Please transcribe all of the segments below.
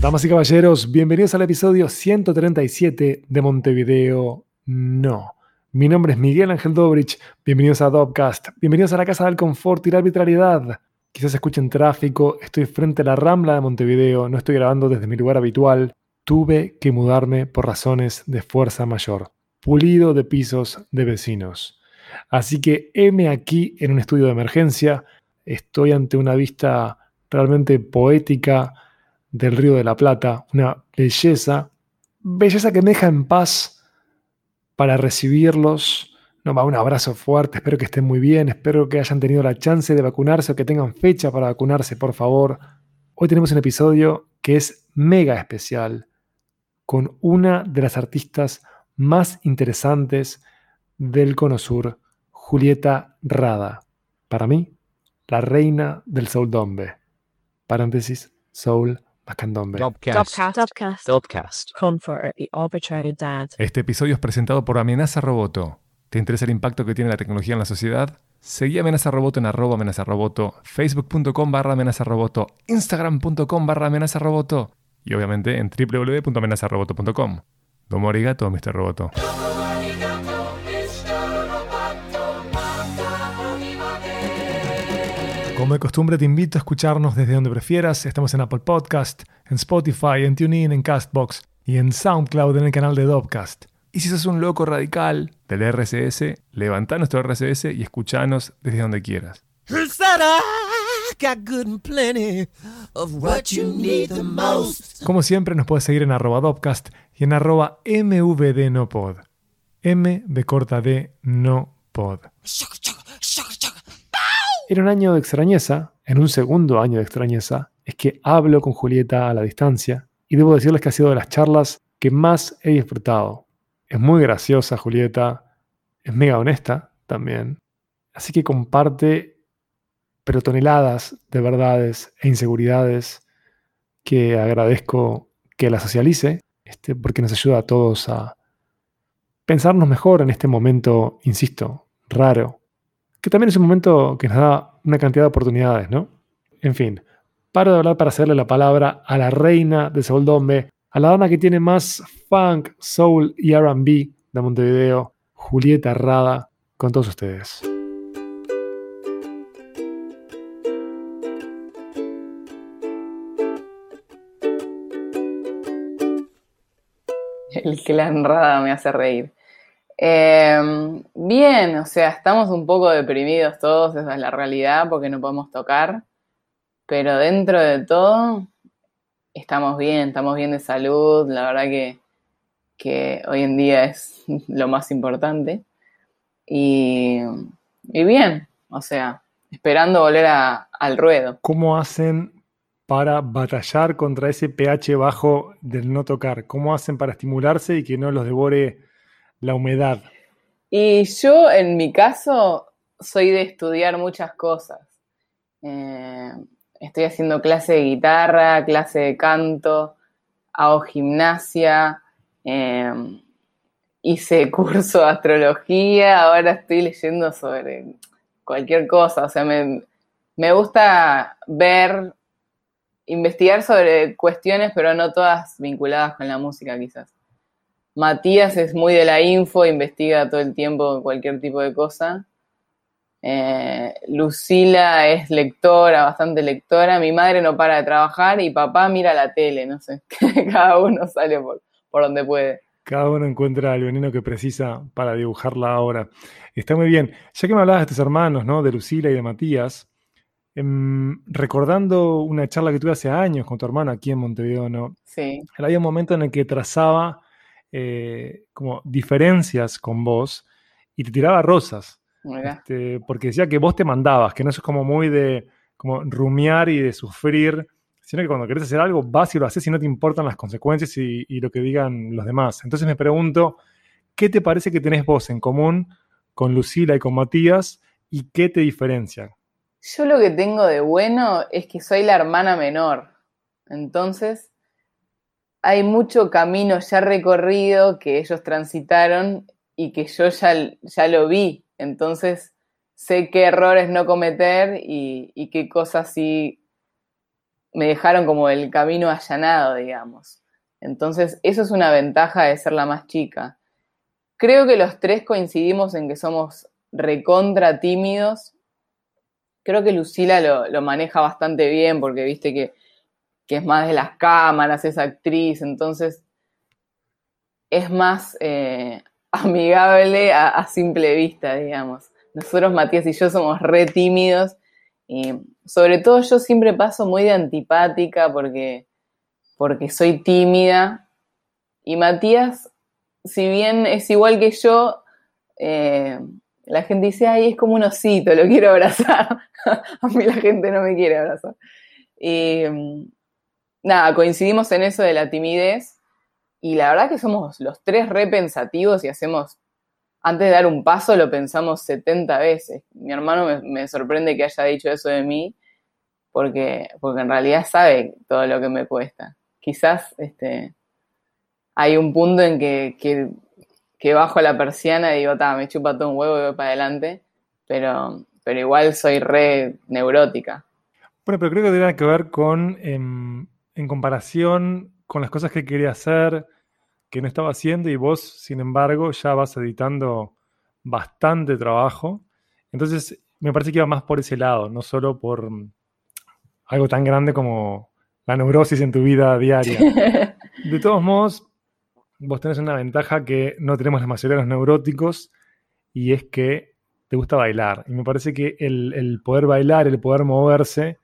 Damas y caballeros, bienvenidos al episodio 137 de Montevideo No. Mi nombre es Miguel Ángel Dobrich, bienvenidos a Dopcast, bienvenidos a la Casa del Confort y la Arbitrariedad. Quizás escuchen tráfico, estoy frente a la Rambla de Montevideo, no estoy grabando desde mi lugar habitual. Tuve que mudarme por razones de fuerza mayor. Pulido de pisos de vecinos. Así que heme aquí en un estudio de emergencia. Estoy ante una vista realmente poética del Río de la Plata, una belleza, belleza que me deja en paz para recibirlos. No, un abrazo fuerte, espero que estén muy bien, espero que hayan tenido la chance de vacunarse o que tengan fecha para vacunarse, por favor. Hoy tenemos un episodio que es mega especial, con una de las artistas más interesantes del Cono Sur, Julieta Rada. Para mí, la reina del soul dombe. Paréntesis, soul macandombe. Este episodio es presentado por Amenaza Roboto. ¿Te interesa el impacto que tiene la tecnología en la sociedad? Seguí Amenaza Roboto en arroba amenaza roboto, facebook.com barra amenaza roboto, instagram.com barra amenaza roboto y obviamente en www.amenazaroboto.com. Domo arigato, Mr. Roboto. Como de costumbre, te invito a escucharnos desde donde prefieras. Estamos en Apple Podcast, en Spotify, en TuneIn, en Castbox y en SoundCloud en el canal de Dopcast. Y si sos un loco radical del RSS, levanta nuestro RSS y escuchanos desde donde quieras. Como siempre, nos puedes seguir en arroba Dopcast y en arroba mvdnopod. M de corta D, no pod. En un año de extrañeza, en un segundo año de extrañeza, es que hablo con Julieta a la distancia y debo decirles que ha sido de las charlas que más he disfrutado. Es muy graciosa Julieta, es mega honesta también, así que comparte pero toneladas de verdades e inseguridades que agradezco que la socialice, este, porque nos ayuda a todos a pensarnos mejor en este momento, insisto, raro, que también es un momento que nos da una cantidad de oportunidades, ¿no? En fin, paro de hablar para hacerle la palabra a la reina de Dombe, a la dama que tiene más funk, soul y RB de Montevideo, Julieta Rada, con todos ustedes. El clan Rada me hace reír. Em, bien, o sea, estamos un poco deprimidos todos, esa es la realidad, porque no podemos tocar, pero dentro de todo estamos bien, estamos bien de salud, la verdad que, hoy en día es lo más importante. Y, bien, o sea, esperando volver al ruedo. ¿Cómo hacen para batallar contra ese pH bajo del no tocar? ¿Cómo hacen para estimularse y que no los devore la humedad? Y yo, en mi caso, soy de estudiar muchas cosas. Eh, estoy haciendo clase de guitarra, clase de canto, hago gimnasia, eh, hice curso de astrología, ahora estoy leyendo sobre cualquier cosa. O sea, me, me gusta ver, investigar sobre cuestiones, pero no todas vinculadas con la música quizás. Matías es muy de la info, investiga todo el tiempo cualquier tipo de cosa. Eh, Lucila es lectora, bastante lectora. Mi madre no para de trabajar y papá mira la tele, no sé. Cada uno sale por, por donde puede. Cada uno encuentra el veneno que precisa para dibujar la obra. Está muy bien. Ya que me hablabas de tus hermanos, ¿no? De Lucila y de Matías, em, recordando una charla que tuve hace años con tu hermano aquí en Montevideo, ¿no? Sí. Había un momento en el que trazaba eh, como diferencias con vos y te tiraba rosas. Este, porque decía que vos te mandabas, que no es como muy de como rumiar y de sufrir, sino que cuando querés hacer algo vas y lo haces y no te importan las consecuencias y, lo que digan los demás. Entonces me pregunto, ¿qué te parece que tenés vos en común con Lucila y con Matías y qué te diferencia? Yo lo que tengo de bueno es que soy la hermana menor. Entonces, hay mucho camino ya recorrido que ellos transitaron y que yo ya, ya lo vi. Entonces, sé qué errores no cometer y, qué cosas sí me dejaron como el camino allanado, digamos. Entonces, eso es una ventaja de ser la más chica. Creo que los tres coincidimos en que somos recontra tímidos. Creo que Lucila lo, maneja bastante bien porque viste que, es más de las cámaras, es actriz, entonces es más eh, amigable a, simple vista, digamos. Nosotros, Matías y yo, somos re tímidos y sobre todo yo siempre paso muy de antipática porque, porque soy tímida y Matías, si bien es igual que yo, eh, la gente dice, ay, es como un osito, lo quiero abrazar. a mí la gente no me quiere abrazar. Nada, coincidimos en eso de la timidez y la verdad que somos los tres repensativos y hacemos, antes de dar un paso lo pensamos 70 veces. Mi hermano me, sorprende que haya dicho eso de mí porque, porque en realidad sabe todo lo que me cuesta. Quizás este, hay un punto en que, que, bajo la persiana y digo, me chupa todo un huevo y voy para adelante, pero, pero igual soy re neurótica. Bueno, pero creo que tiene que ver con, em, en comparación con las cosas que quería hacer, que no estaba haciendo y vos, sin embargo, ya vas editando bastante trabajo. Entonces, me parece que iba más por ese lado, no solo por mm, algo tan grande como la neurosis en tu vida diaria. De todos modos, vos tenés una ventaja que no tenemos la mayoría de los neuróticos y es que te gusta bailar. Y me parece que el, el poder bailar, el poder moverse,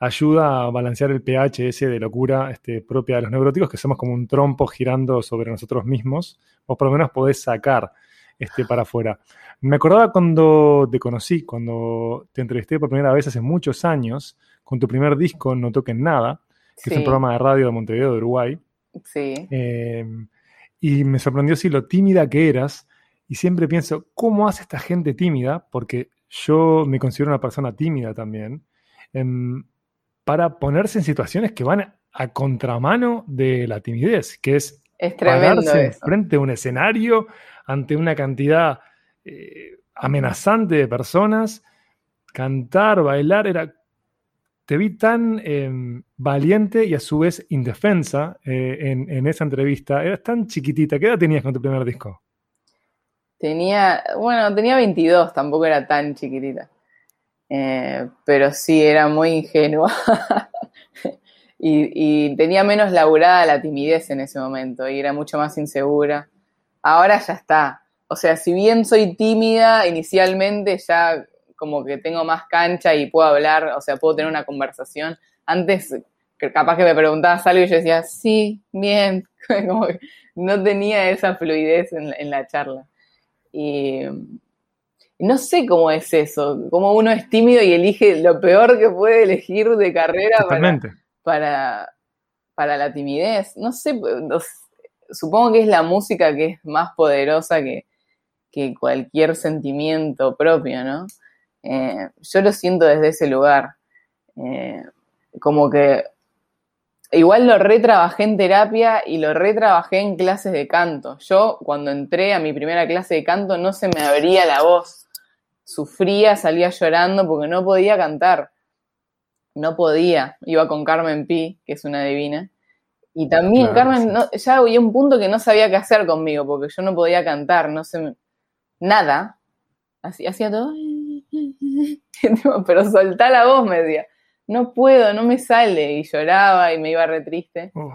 ayuda a balancear el pH ese de locura este, propia de los neuróticos, que somos como un trompo girando sobre nosotros mismos, o por lo menos podés sacar este, para afuera. Me acordaba cuando te conocí, cuando te entrevisté por primera vez hace muchos años, con tu primer disco, No Toquen Nada, que es un programa de radio de Montevideo, de Uruguay. Sí. Eh, y me sorprendió si lo tímida que eras, y siempre pienso, ¿cómo hace esta gente tímida? Porque yo me considero una persona tímida también. Em, para ponerse en situaciones que van a contramano de la timidez, que es, es pararse frente a un escenario ante una cantidad eh, amenazante de personas, cantar, bailar, era te vi tan em, valiente y a su vez indefensa eh, en, esa entrevista. Eras tan chiquitita. ¿Qué edad tenías con tu primer disco? Tenía, bueno, tenía 22, tampoco era tan chiquitita. Eh, pero sí, era muy ingenua. y, tenía menos laburada la timidez en ese momento y era mucho más insegura. Ahora ya está. O sea, si bien soy tímida inicialmente, ya como que tengo más cancha y puedo hablar, o sea, puedo tener una conversación. Antes, capaz que me preguntabas algo y yo decía, sí, bien, como que no tenía esa fluidez en, en la charla. Y, no sé cómo es eso, cómo uno es tímido y elige lo peor que puede elegir de carrera para, para, la timidez. No sé, supongo que es la música que es más poderosa que, cualquier sentimiento propio, ¿no? Eh, yo lo siento desde ese lugar. Eh, como que igual lo retrabajé en terapia y lo retrabajé en clases de canto. Yo cuando entré a mi primera clase de canto no se me abría la voz sufría, salía llorando porque no podía cantar. No podía. Iba con Carmen Pi, que es una divina. Y también Carmen ya había un punto que no sabía qué hacer conmigo porque yo no podía cantar, no sé, nada. Así, hacía todo. Pero soltá la voz, me decía. No puedo, no me sale. Y lloraba y me iba re triste. Oh.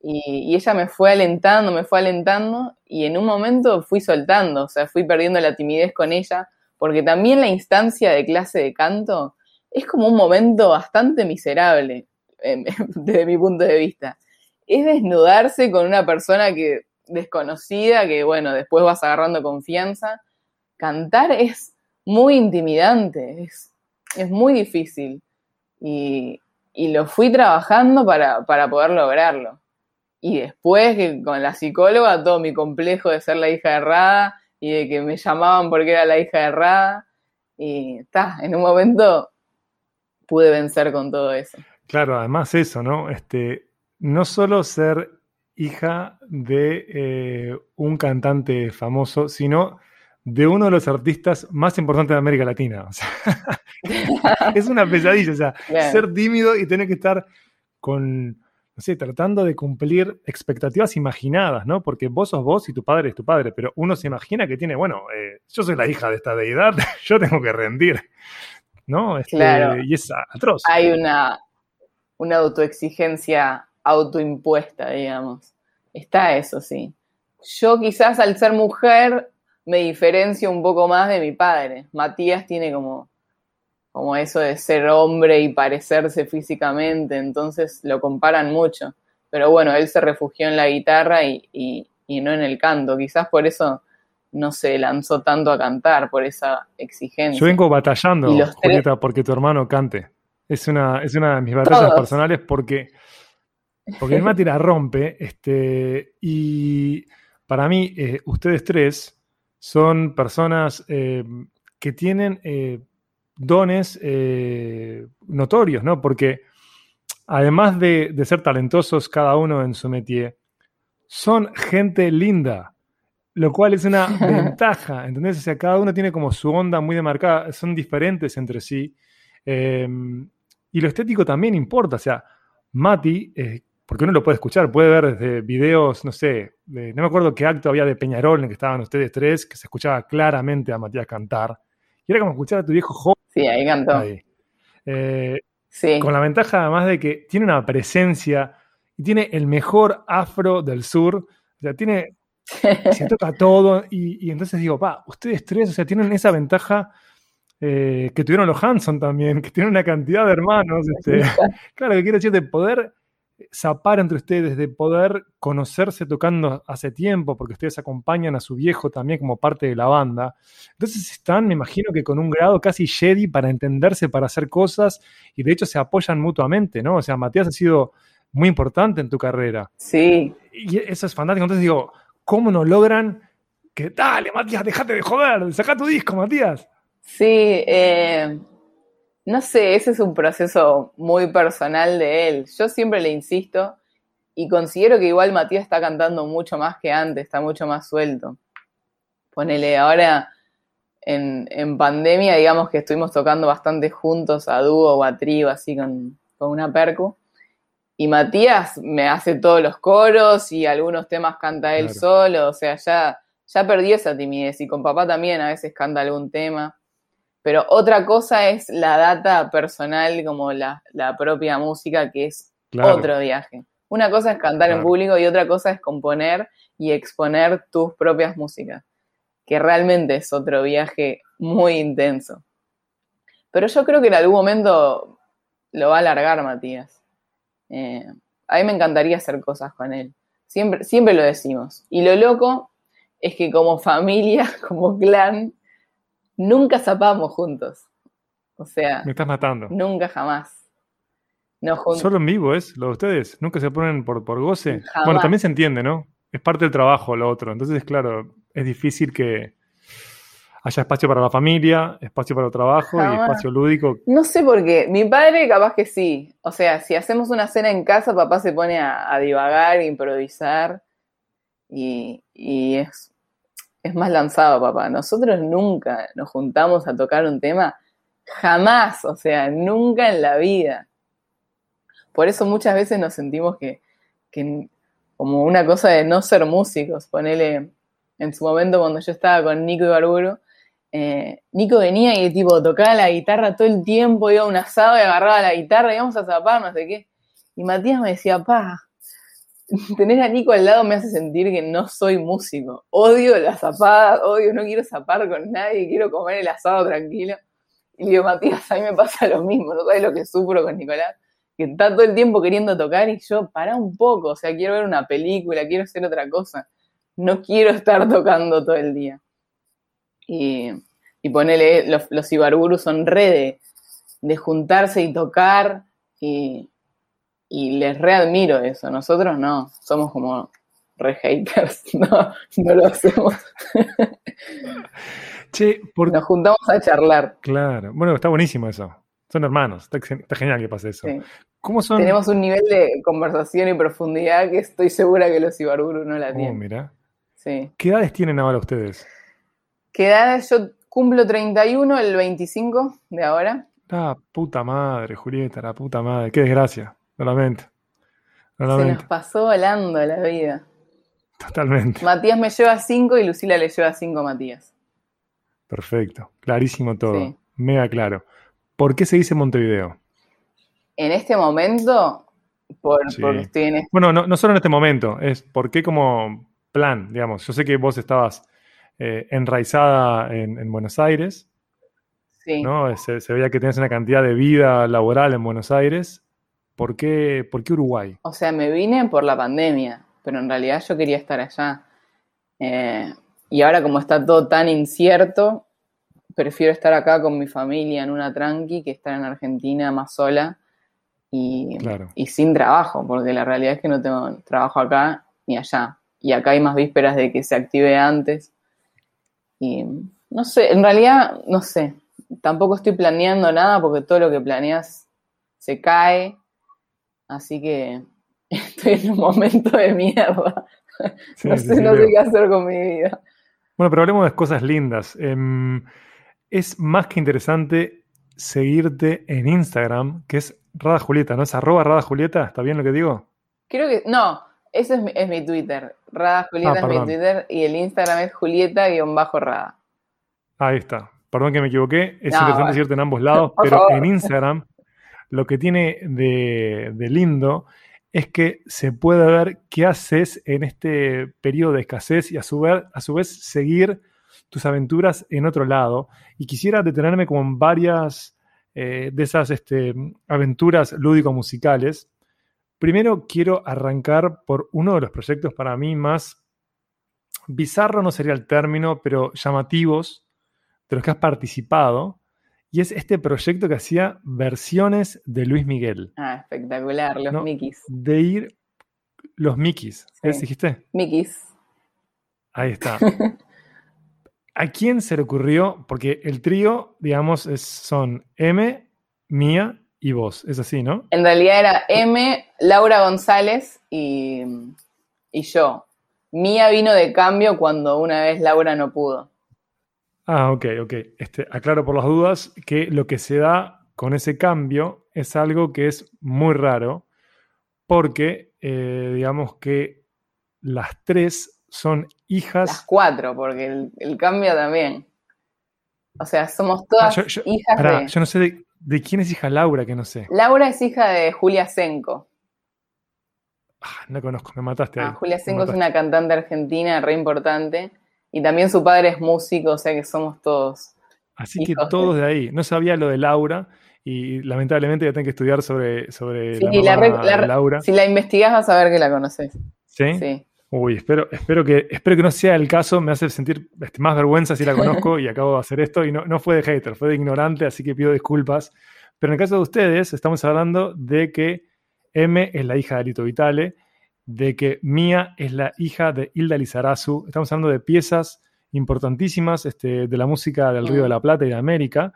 Y, y, ella me fue alentando, me fue alentando. Y en un momento fui soltando, o sea, fui perdiendo la timidez con ella porque también la instancia de clase de canto es como un momento bastante miserable em, desde mi punto de vista. Es desnudarse con una persona que desconocida, que bueno, después vas agarrando confianza. Cantar es muy intimidante, es, muy difícil. Y, lo fui trabajando para, para poder lograrlo. Y después que con la psicóloga, todo mi complejo de ser la hija errada y de que me llamaban porque era la hija errada. Y está, en un momento pude vencer con todo eso. Claro, además eso, ¿no? Este, no solo ser hija de eh, un cantante famoso, sino de uno de los artistas más importantes de América Latina. O sea, es una pesadilla, o sea, ser tímido y tener que estar con, no sé, tratando de cumplir expectativas imaginadas, ¿no? Porque vos sos vos y tu padre es tu padre, pero uno se imagina que tiene, bueno, eh, yo soy la hija de esta deidad, yo tengo que rendir, ¿no? Este, claro. Y es atroz. Hay una, una autoexigencia autoimpuesta, digamos. Está eso, sí. Yo quizás al ser mujer me diferencio un poco más de mi padre. Matías tiene como, como eso de ser hombre y parecerse físicamente, entonces lo comparan mucho. Pero bueno, él se refugió en la guitarra y, no en el canto. Quizás por eso no se lanzó tanto a cantar, por esa exigencia. Yo vengo batallando, Julieta, porque tu hermano cante. Es una, es una de mis batallas personales porque, porque el Mati la rompe. Este, y para mí, eh, ustedes tres son personas eh, que tienen eh, dones eh, notorios, ¿no? Porque además de, ser talentosos cada uno en su métier, son gente linda, lo cual es una ventaja, ¿entendés? O sea, cada uno tiene como su onda muy demarcada, son diferentes entre sí. y lo estético también importa, o sea, Mati, porque uno lo puede escuchar, puede ver desde videos, no sé, no me acuerdo qué acto había de Peñarol en el que estaban ustedes tres, que se escuchaba claramente a Matías cantar. Y era como escuchar a tu viejo joven. Sí, ahí cantó. Eh, sí. Con la ventaja además de que tiene una presencia y tiene el mejor afro del sur. O sea, tiene. se toca todo. Y, entonces digo, pa, ustedes tres, o sea, tienen esa ventaja. Eh, que tuvieron los Hanson también, que tienen una cantidad de hermanos. Este, claro, que quiero decir, de poder zapar entre ustedes, de poder conocerse tocando hace tiempo, porque ustedes acompañan a su viejo también como parte de la banda. Entonces están, me imagino que con un grado casi Jedi para entenderse, para hacer cosas, y de hecho se apoyan mutuamente, ¿no? O sea, Matías ha sido muy importante en tu carrera. Sí. Y eso es fantástico. Entonces digo, ¿cómo no logran que, dale, Matías, déjate de joder, saca tu disco, Matías? Sí, eh, no sé, ese es un proceso muy personal de él. Yo siempre le insisto y considero que igual Matías está cantando mucho más que antes, está mucho más suelto. Ponele, ahora en, pandemia, digamos que estuvimos tocando bastante juntos a dúo o a trío, así con, una percu. Y Matías me hace todos los coros y algunos temas canta él solo, o sea, ya, ya perdió esa timidez. Y con papá también a veces canta algún tema. Pero otra cosa es la data personal, como la, propia música, que es otro viaje. Una cosa es cantar en público y otra cosa es componer y exponer tus propias músicas, que realmente es otro viaje muy intenso. Pero yo creo que en algún momento lo va a alargar Matías. Eh, a mí me encantaría hacer cosas con él. Siempre, siempre lo decimos. Y lo loco es que como familia, como clan, nunca zapamos juntos. O sea. Me estás matando. Nunca jamás. No Solo en vivo es lo de ustedes. Nunca se ponen por, por goce. Bueno, también se entiende, ¿no? Es parte del trabajo lo otro. Entonces, claro, es difícil que haya espacio para la familia, espacio para el trabajo y espacio lúdico. No sé por qué. Mi padre capaz que sí. O sea, si hacemos una cena en casa, papá se pone a, divagar, a improvisar. Y, y es es más lanzado, papá. Nosotros nunca nos juntamos a tocar un tema, jamás, o sea, nunca en la vida. Por eso muchas veces nos sentimos que, como una cosa de no ser músicos, ponele en su momento cuando yo estaba con Nico y Barburo, eh, Nico venía y tipo tocaba la guitarra todo el tiempo, iba a un asado y agarraba la guitarra y íbamos a zapar, no sé qué. Y Matías me decía, pa, tener a Nico al lado me hace sentir que no soy músico. Odio la zapada, odio, no quiero zapar con nadie, quiero comer el asado tranquilo. Y digo, Matías, a mí me pasa lo mismo, no sabes lo que sufro con Nicolás, que está todo el tiempo queriendo tocar y yo, para un poco, o sea, quiero ver una película, quiero hacer otra cosa. No quiero estar tocando todo el día. Y, y ponele, los, los Ibarburus son re de, de juntarse y tocar y, y les readmiro eso. Nosotros no, somos como re haters, no, no lo hacemos. Che, Nos juntamos a charlar. Claro, bueno, está buenísimo eso. Son hermanos, está, genial que pase eso. ¿Cómo son? Tenemos un nivel de conversación y profundidad que estoy segura que los Ibarburu no la oh, tienen. mira. Sí. ¿Qué edades tienen ahora ustedes? ¿Qué edad Yo cumplo 31 el 25 de ahora. La puta madre, Julieta, la puta madre. Qué desgracia, solamente. Se nos pasó volando la vida. Totalmente. Matías me lleva 5 y Lucila le lleva 5 a Matías. Perfecto, clarísimo todo. Mega claro. ¿Por qué se dice Montevideo? En este momento, por, porque estoy en este... Bueno, no, solo en este momento, es por qué como plan, digamos. Yo sé que vos estabas eh, enraizada en, Buenos Aires. Sí. ¿no? Se, veía que tenías una cantidad de vida laboral en Buenos Aires. ¿Por qué, ¿Por qué Uruguay? O sea, me vine por la pandemia, pero en realidad yo quería estar allá. Eh, y ahora como está todo tan incierto, prefiero estar acá con mi familia en una tranqui que estar en Argentina más sola y, y, sin trabajo, porque la realidad es que no tengo trabajo acá ni allá. Y acá hay más vísperas de que se active antes. Y no sé, en realidad, no sé, tampoco estoy planeando nada porque todo lo que planeas se cae. Así que estoy en un momento de mierda. no sé, no sé qué hacer con mi vida. Bueno, pero hablemos de cosas lindas. Em, es más que interesante seguirte en Instagram, que es Rada Julieta, ¿no? Es arroba Rada Julieta, ¿está bien lo que digo? Creo que, no, ese es mi, Twitter. Rada Julieta ah, es mi Twitter y el Instagram es Julieta-Rada. Ahí está. Perdón que me equivoqué. Es interesante seguirte en ambos lados, pero en Instagram lo que tiene de, lindo es que se puede ver qué haces en este periodo de escasez y a su, vez, a su vez seguir tus aventuras en otro lado. Y quisiera detenerme como en varias eh, de esas este, aventuras lúdico-musicales. Primero quiero arrancar por uno de los proyectos para mí más bizarro, no sería el término, pero llamativos de los que has participado, y es este proyecto que hacía versiones de Luis Miguel. Ah, espectacular, los Mickeys. De ir. Los Mickeys, ¿eh? ¿dijiste? Mickeys. Ahí está. ¿A quién se le ocurrió? Porque el trío, digamos, son M, Mía y vos. Es así, ¿no? En realidad era M, Laura González y, y yo. Mía vino de cambio cuando una vez Laura no pudo. Ah, ok, ok. Este, aclaro por las dudas que lo que se da con ese cambio es algo que es muy raro porque eh, digamos que las tres son hijas... Las cuatro, porque el, cambio también. O sea, somos todas ah, hijas de... Yo no sé de, quién es hija Laura, que no sé. Laura es hija de Julia Senko. Ah, no conozco, me mataste ah, Julia Senko es una cantante argentina re importante y también su padre es músico, o sea que somos todos. Así que todos de... ahí. No sabía lo de Laura y lamentablemente ya tengo que estudiar sobre, sobre la, la, Laura. Si la investigas vas a ver que la conoces. ¿Sí? Sí. Uy, espero, espero, que, espero que no sea el caso, me hace sentir este, más vergüenza si la conozco y acabo de hacer esto y no, no fue de hater, fue de ignorante, así que pido disculpas. Pero en el caso de ustedes, estamos hablando de que M es la hija de Lito Vitale, de que Mía es la hija de Hilda Lizarazu. Estamos hablando de piezas importantísimas este, de la música del Río de la Plata y de América.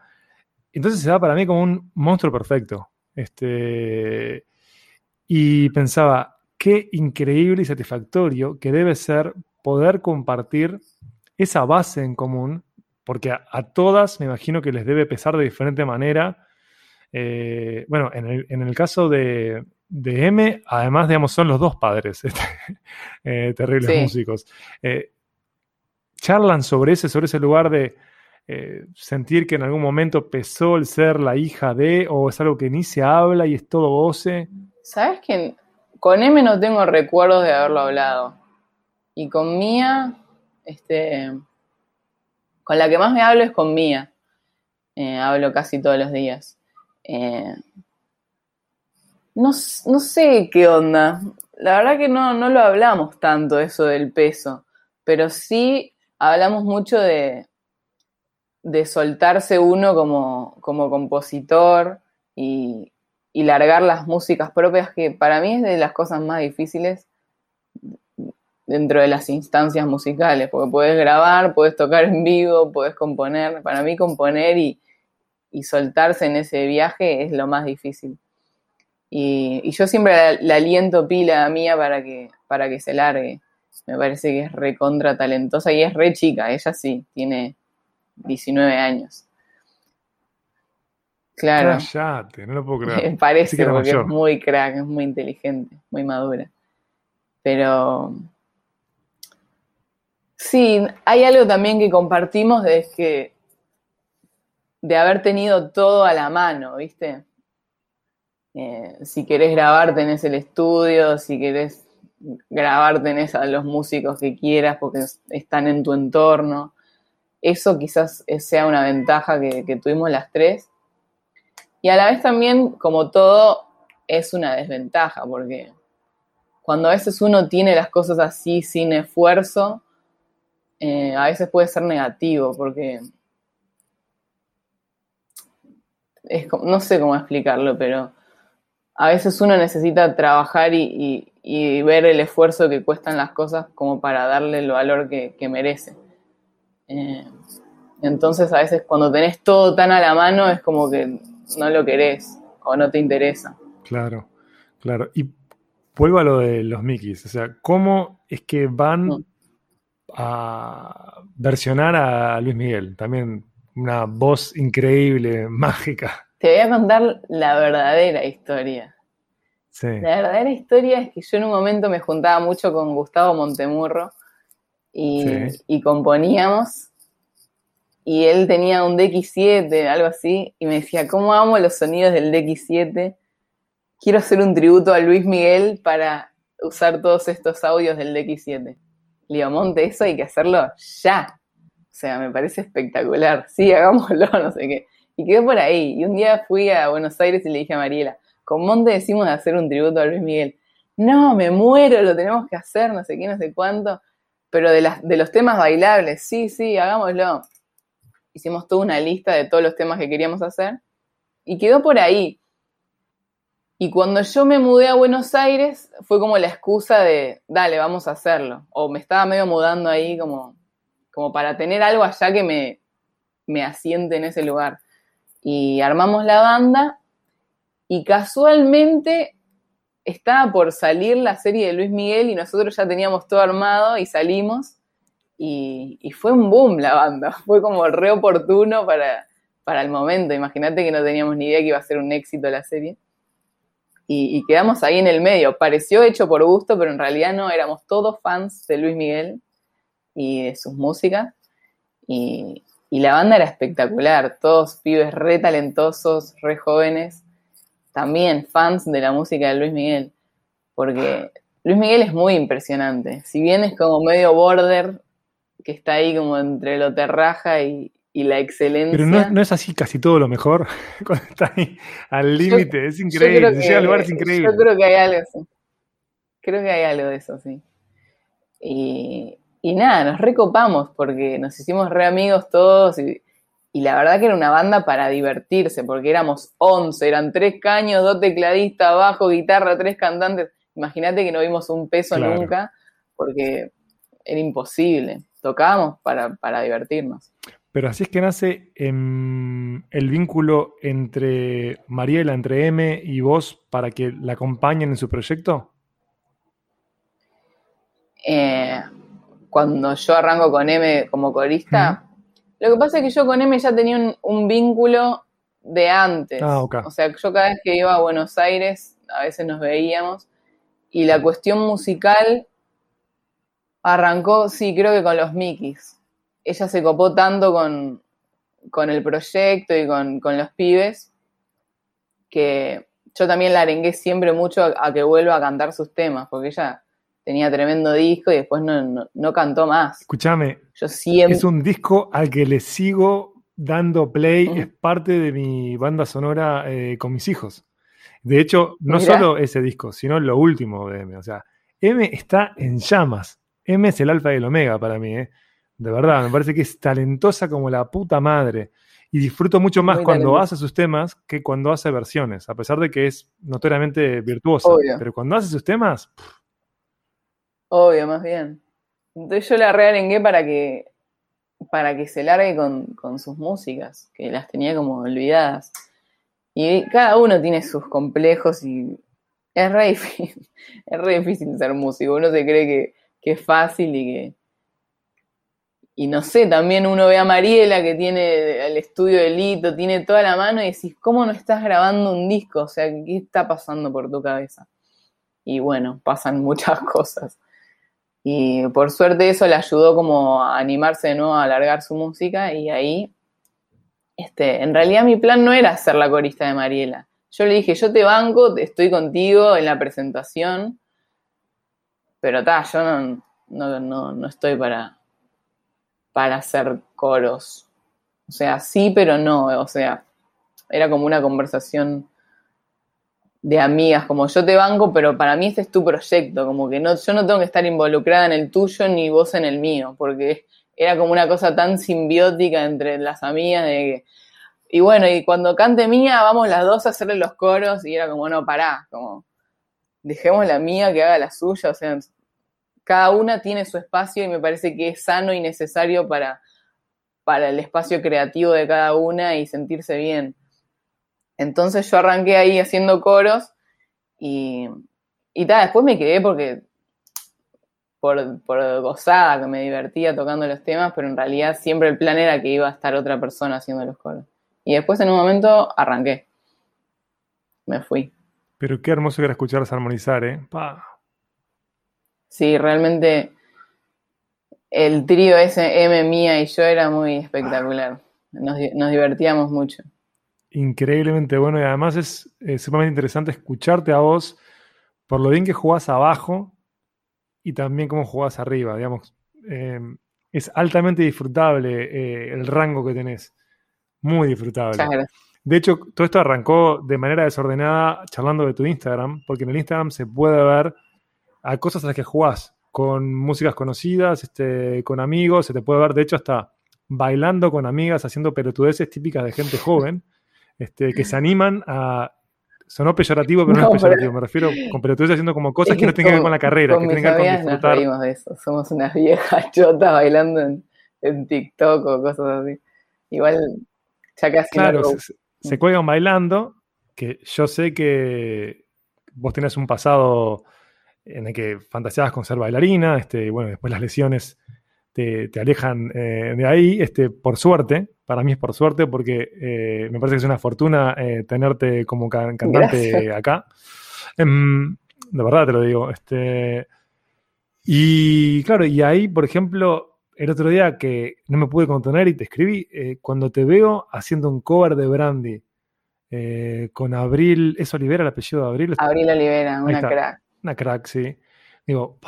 Entonces se da para mí como un monstruo perfecto. Este, y pensaba, qué increíble y satisfactorio que debe ser poder compartir esa base en común, porque a, todas me imagino que les debe pesar de diferente manera. Eh, bueno, en el caso de, de M, además, digamos, son los dos padres, este, eh, terribles músicos. Eh, charlan sobre ese, sobre ese lugar de eh, sentir que en algún momento pesó el ser la hija de, o es algo que ni se habla y es todo goce. ¿Sabes que con M no tengo recuerdos de haberlo hablado? Y con Mía, este, con la que más me hablo es con Mía. hablo casi todos los días. No, sé qué onda. La verdad que no, no lo hablamos tanto eso del peso, pero sí hablamos mucho de, de soltarse uno como, como compositor y, y, largar las músicas propias, que para mí es de las cosas más difíciles dentro de las instancias musicales, porque puedes grabar, puedes tocar en vivo, puedes componer. Para mí componer y, y soltarse en ese viaje es lo más difícil. Y, yo siempre la, aliento pila a mía para que, para que se largue. Me parece que es recontra talentosa y es re chica, ella sí, tiene 19 años. Claro. Cállate, no lo puedo creer. Parece porque es muy crack, es muy inteligente, muy madura. Pero sí, hay algo también que compartimos de que de haber tenido todo a la mano, ¿viste? Eh, si querés grabar, tenés el estudio, si querés grabar, tenés a los músicos que quieras porque están en tu entorno. Eso quizás sea una ventaja que, que tuvimos las tres. Y a la vez también, como todo, es una desventaja, porque cuando a veces uno tiene las cosas así sin esfuerzo, eh, a veces puede ser negativo, porque es, no sé cómo explicarlo, pero a veces uno necesita trabajar y, ver el esfuerzo que cuestan las cosas como para darle el valor que, merece. Eh, entonces a veces cuando tenés todo tan a la mano es como que no lo querés o no te interesa. Claro, claro. Y vuelvo a lo de los Mickeys. O sea, ¿cómo es que van mm. a versionar a Luis Miguel? También una voz increíble, mágica. Te voy a contar la verdadera historia. Sí. La verdadera historia es que yo en un momento me juntaba mucho con Gustavo Montemurro y, y componíamos y él tenía un DX7, algo así, y me decía, ¿cómo amo los sonidos del DX7? Quiero hacer un tributo a Luis Miguel para usar todos estos audios del DX7. Le Monte, eso hay que hacerlo ya. O sea, me parece espectacular. Sí, hagámoslo, no sé qué. Y quedó por ahí. Y un día fui a Buenos Aires y le dije a Mariela, con Monte decimos de hacer un tributo a Luis Miguel. No, me muero, lo tenemos que hacer, no sé qué, no sé cuánto. Pero de, los temas bailables, sí, sí, hagámoslo hicimos toda una lista de todos los temas que queríamos hacer y quedó por ahí. Y cuando yo me mudé a Buenos Aires fue como la excusa de, dale, vamos a hacerlo. O me estaba medio mudando ahí como, como para tener algo allá que me, me asiente en ese lugar. Y armamos la banda y casualmente estaba por salir la serie de Luis Miguel y nosotros ya teníamos todo armado y salimos. Y, fue un boom la banda, fue como re oportuno para, para el momento. Imagínate que no teníamos ni idea que iba a ser un éxito la serie. Y, quedamos ahí en el medio. Pareció hecho por gusto, pero en realidad no, éramos todos fans de Luis Miguel y de sus músicas. Y, y la banda era espectacular, todos pibes re talentosos, re jóvenes, también fans de la música de Luis Miguel, porque Luis Miguel es muy impresionante. Si bien es como medio border que está ahí como entre lo terraja y, la excelencia. Pero no, es así casi todo lo mejor, cuando está ahí al límite, es increíble, llega al lugar es increíble. Yo creo que hay algo así. Creo que hay algo de eso, sí. Y, nada, nos recopamos porque nos hicimos re amigos todos y, la verdad que era una banda para divertirse, porque éramos 11, eran tres caños, dos tecladistas, bajo, guitarra, tres cantantes. Imagínate que no vimos un peso nunca, porque era imposible tocábamos para, divertirnos. Pero así es que nace em, el vínculo entre Mariela, entre M y vos para que la acompañen en su proyecto. Eh, cuando yo arranco con M como corista, lo que pasa es que yo con M ya tenía un, vínculo de antes. Ah, o sea, yo cada vez que iba a Buenos Aires, a veces nos veíamos, y la cuestión musical Arrancó, sí, creo que con los Mickeys. Ella se copó tanto con, el proyecto y con, los pibes que yo también la arengué siempre mucho a, que vuelva a cantar sus temas, porque ella tenía tremendo disco y después no, cantó más. Escúchame, yo siempre... es un disco al que le sigo dando play, es parte de mi banda sonora eh, con mis hijos. De hecho, no solo ese disco, sino lo último de M. O sea, M está en llamas. M es el alfa y el omega para mí, ¿eh? De verdad, me parece que es talentosa como la puta madre. Y disfruto mucho más cuando hace sus temas que cuando hace versiones, a pesar de que es notoriamente virtuosa. Pero cuando hace sus temas. Obvio, más bien. Entonces yo la realengué para que, para que se largue con, con sus músicas, que las tenía como olvidadas. Y cada uno tiene sus complejos y es re difícil, es re difícil ser músico. Uno se cree que que es fácil y que, y no sé, también uno ve a Mariela que tiene el estudio de Lito, tiene toda la mano y decís, ¿cómo no estás grabando un disco? O sea, ¿qué está pasando por tu cabeza? Y bueno, pasan muchas cosas. Y por suerte eso le ayudó como a animarse de nuevo a alargar su música y ahí, este, en realidad mi plan no era ser la corista de Mariela. Yo le dije, yo te banco, estoy contigo en la presentación, pero ta, yo no, no, no, no estoy para, para hacer coros. O sea, sí, pero no. O sea, era como una conversación de amigas, como yo te banco, pero para mí este es tu proyecto, como que no, yo no tengo que estar involucrada en el tuyo ni vos en el mío, porque era como una cosa tan simbiótica entre las amigas de que, y bueno, y cuando cante mía, vamos las dos a hacerle los coros, y era como, no, pará, como, dejemos la mía que haga la suya, o sea, cada una tiene su espacio y me parece que es sano y necesario para, para el espacio creativo de cada una y sentirse bien. Entonces yo arranqué ahí haciendo coros y, y tal, después me quedé porque por, por, gozada, que me divertía tocando los temas, pero en realidad siempre el plan era que iba a estar otra persona haciendo los coros. Y después en un momento arranqué. Me fui. Pero qué hermoso era escucharlas armonizar, ¿eh? Pa. Sí, realmente el trío ese, M, Mía y yo era muy espectacular. Nos, divertíamos mucho. Increíblemente bueno y además es sumamente interesante escucharte a vos por lo bien que jugás abajo y también cómo jugás arriba, digamos. Em, es altamente disfrutable eh, el rango que tenés. Muy disfrutable. De hecho, todo esto arrancó de manera desordenada charlando de tu Instagram, porque en el Instagram se puede ver a cosas a las que jugás, con músicas conocidas, este, con amigos, se te puede ver, de hecho, hasta bailando con amigas, haciendo pelotudeces típicas de gente joven, este, que se animan a... Sonó peyorativo, pero no, es peyorativo, me refiero con pelotudeces haciendo como cosas que no tienen que ver con la carrera, que tienen que ver con disfrutar. Nos de eso, somos unas viejas chotas bailando en, en TikTok o cosas así. Igual, ya casi Claro, se, se cuelgan bailando, que yo sé que vos tenés un pasado en el que fantaseabas con ser bailarina, este, bueno, después las lesiones te, alejan eh, de ahí, este, por suerte, para mí es por suerte, porque eh, me parece que es una fortuna eh, tenerte como cantante acá. Em, de verdad te lo digo. Este, y claro, y ahí, por ejemplo, el otro día que no me pude contener y te escribí, cuando te veo haciendo un cover de Brandy, con Abril, ¿es Olivera el apellido de Abril? Abril Olivera, una crack. Una crack, sí. Digo,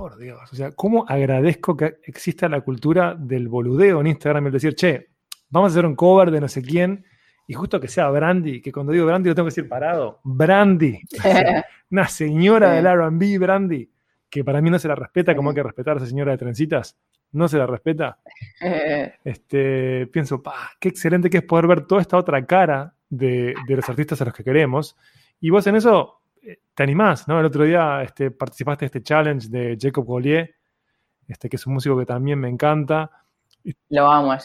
por Dios, o sea, ¿cómo agradezco que exista la cultura del boludeo en Instagram? El decir, che, vamos a hacer un cover de no sé quién, y justo que sea Brandy, que cuando digo Brandy lo tengo que decir parado, Brandy, una señora del RB, Brandy, que para mí no se la respeta como hay que respetar a esa señora de trencitas, no se la respeta. Este, pienso, pa, qué excelente que es poder ver toda esta otra cara de, de los artistas a los que queremos. Y vos en eso te animás, ¿no? El otro día este, participaste de este challenge de Jacob Golier, este, que es un músico que también me encanta. Lo amo a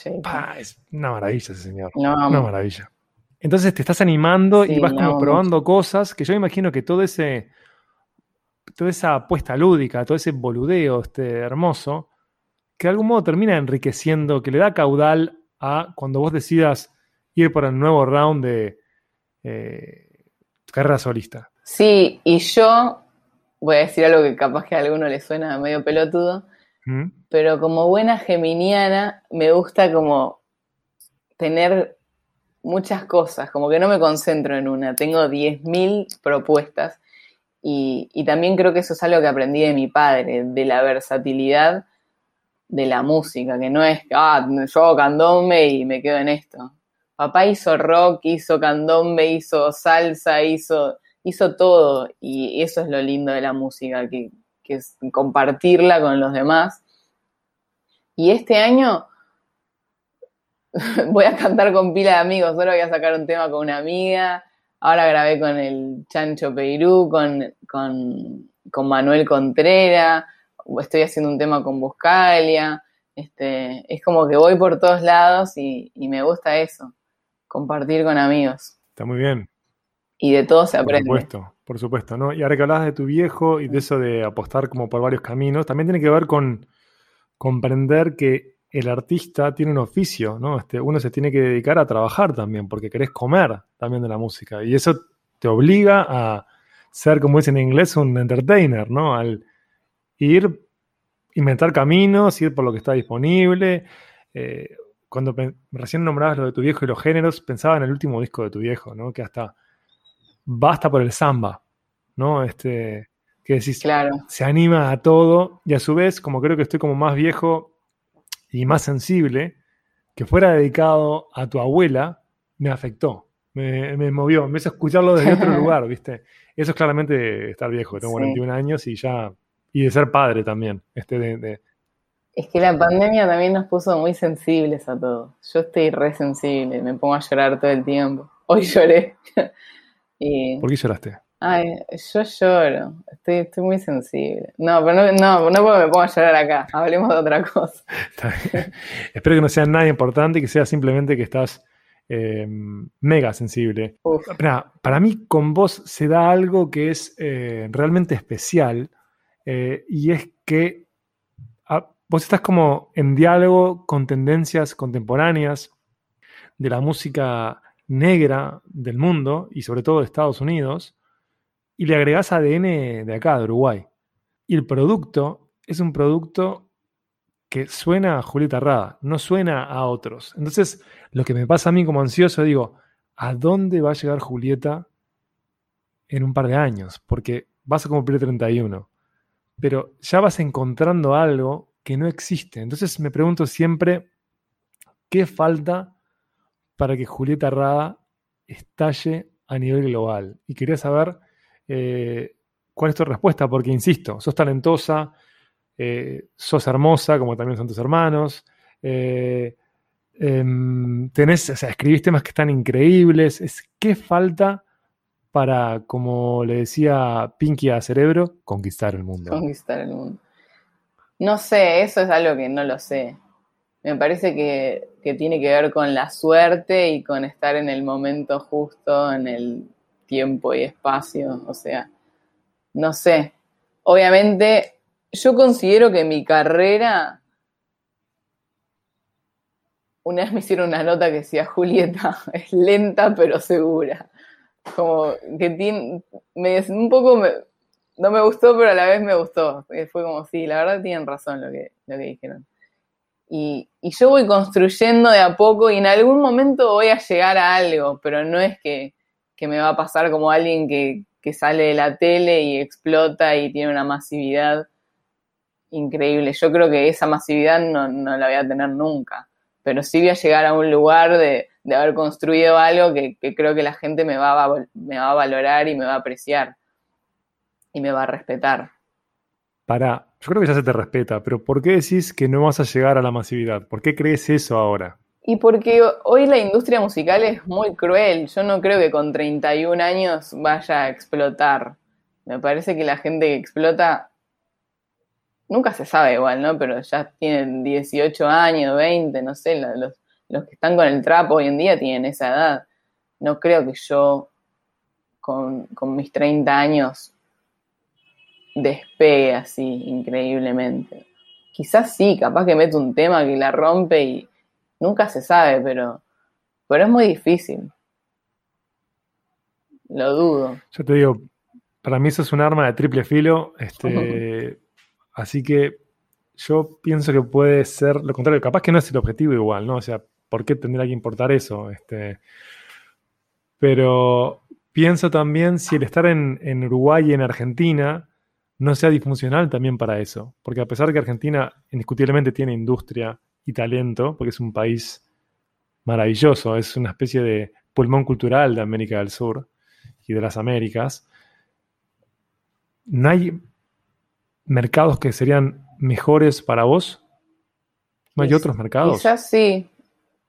Es una maravilla ese señor. Una maravilla. Entonces te estás animando y vas como probando cosas que yo imagino que todo ese, toda esa apuesta lúdica, todo ese boludeo este, hermoso, que de algún modo termina enriqueciendo, que le da caudal a cuando vos decidas ir por el nuevo round de eh, carrera solista. Sí, y yo voy a decir algo que capaz que a alguno le suena medio pelotudo, Pero como buena geminiana me gusta como tener muchas cosas, como que no me concentro en una, tengo 10.000 propuestas y, y, también creo que eso es algo que aprendí de mi padre, de la versatilidad de la música, que no es, ah, yo candombe y me quedo en esto. Papá hizo rock, hizo candombe, hizo salsa, hizo hizo todo y eso es lo lindo de la música, que, es compartirla con los demás. Y este año voy a cantar con pila de amigos, ahora voy a sacar un tema con una amiga, ahora grabé con el Chancho Peirú, con, con, Manuel Contrera, estoy haciendo un tema con Buscalia, este, es como que voy por todos lados y me gusta eso, compartir con amigos. Está muy bien y de todo se aprende. Por supuesto, por supuesto, ¿no? Y ahora que hablabas de tu viejo y de eso de apostar como por varios caminos, también tiene que ver con comprender que el artista tiene un oficio, ¿no? Este, uno se tiene que dedicar a trabajar también, porque querés comer también de la música. Y eso te obliga a ser, como dicen en inglés, un entertainer, ¿no? Al ir, inventar caminos, ir por lo que está disponible. Eh, cuando recién nombrabas lo de tu viejo y los géneros, pensaba en el último disco de tu viejo, ¿no? Que hasta basta por el samba, ¿no? Este, que decís, claro. se anima a todo y a su vez, como creo que estoy como más viejo y más sensible, que fuera dedicado a tu abuela, me afectó, me, me movió, me hizo escucharlo desde otro lugar, ¿viste? Eso es claramente estar viejo, tengo 41 años y ya, y de ser padre también, este de, Es que la pandemia también nos puso muy sensibles a todos. Yo estoy re sensible, me pongo a llorar todo el tiempo. Hoy lloré. ¿Por qué lloraste? Ay, yo lloro, estoy, estoy muy sensible. No, pero no, no, no me pongo a llorar acá, hablemos de otra cosa. Espero que no sea nada importante, que sea simplemente que estás eh, mega sensible. Para, mí con vos se da algo que es eh, realmente especial eh, y es que ah, vos estás como en diálogo con tendencias contemporáneas de la música negra del mundo y sobre todo de Estados Unidos y le agregás ADN de acá, de Uruguay. Y el producto es un producto que suena a Julieta Rada, no suena a otros. Entonces, lo que me pasa a mí como ansioso, digo, ¿a dónde va a llegar Julieta en un par de años? Porque vas a cumplir 31, pero ya vas encontrando algo que no existe. Entonces me pregunto siempre, ¿qué falta para que Julieta Rada estalle a nivel global? Y quería saber eh, cuál es tu respuesta, porque insisto, sos talentosa, eh, sos hermosa, como también son tus hermanos. Eh, em, tenés, o sea, escribís temas que están increíbles. Es, ¿Qué falta para, como le decía Pinky a Cerebro, conquistar el mundo? Conquistar el mundo. No sé, eso es algo que no lo sé. Me parece que, que tiene que ver con la suerte y con estar en el momento justo, en el tiempo y espacio. O sea, no sé. Obviamente yo considero que mi carrera. Una vez me hicieron una nota que decía, Julieta, es lenta pero segura. Como que tiene. un poco. no me gustó, pero a la vez me gustó. Fue como, sí, la verdad tienen razón lo que, lo que dijeron. Y, yo voy construyendo de a poco y en algún momento voy a llegar a algo, pero no es que, que me va a pasar como alguien que, que, sale de la tele y explota y tiene una masividad increíble. Yo creo que esa masividad no, la voy a tener nunca, pero sí voy a llegar a un lugar de, haber construido algo que, creo que la gente me va, a, me va a valorar y me va a apreciar y me va a respetar. Para, yo creo que ya se te respeta, pero ¿por qué decís que no vas a llegar a la masividad? ¿Por qué crees eso ahora? Y porque hoy la industria musical es muy cruel. Yo no creo que con 31 años vaya a explotar. Me parece que la gente que explota nunca se sabe igual, ¿no? Pero ya tienen 18 años, 20, no sé, los, que están con el trapo hoy en día tienen esa edad. No creo que yo con, mis 30 años despegue así increíblemente. Quizás sí, capaz que mete un tema que la rompe y nunca se sabe, pero, pero es muy difícil. Lo dudo. Yo te digo, para mí eso es un arma de triple filo. Este, Así que yo pienso que puede ser lo contrario. Capaz que no es el objetivo igual, ¿no? O sea, ¿por qué tendría que importar eso? Este, pero pienso también si el estar en, Uruguay y en Argentina no sea disfuncional también para eso. Porque a pesar de que Argentina indiscutiblemente tiene industria y talento, porque es un país maravilloso, es una especie de pulmón cultural de América del Sur y de las Américas, no hay mercados que serían mejores para vos? ¿No hay otros mercados? Quizás sí,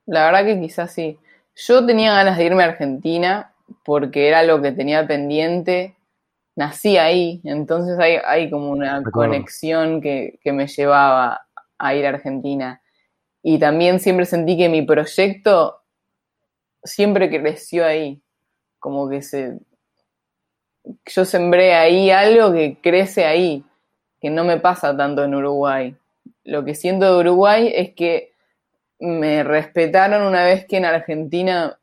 la verdad que quizás sí. Yo tenía ganas de irme a Argentina porque era lo que tenía pendiente. Nací ahí, entonces hay, hay como una conexión que, que me llevaba a ir a Argentina. Y también siempre sentí que mi proyecto siempre creció ahí. Como que se. Yo sembré ahí algo que crece ahí que no me pasa tanto en Uruguay. lo que siento de Uruguay es que me respetaron una vez que en Argentina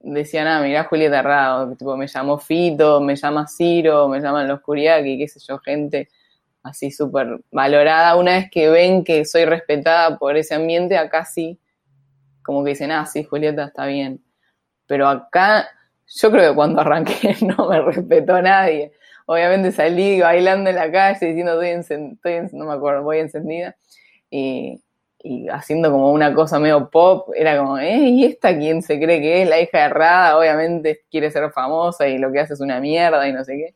decían, ah, mirá Julieta Rado, tipo, me llamó Fito, me llama Ciro, me llaman los Curiaki, qué sé yo, gente así súper valorada. Una vez que ven que soy respetada por ese ambiente, acá sí, como que dicen, ah, sí, Julieta está bien. Pero acá, yo creo que cuando arranqué no me respetó nadie. Obviamente salí bailando en la calle diciendo, estoy, estoy no me acuerdo, voy encendida. Y, y haciendo como una cosa medio pop, era como, ¿eh? ¿Y esta quién se cree que es? La hija de Rada, obviamente quiere ser famosa y lo que hace es una mierda y no sé qué.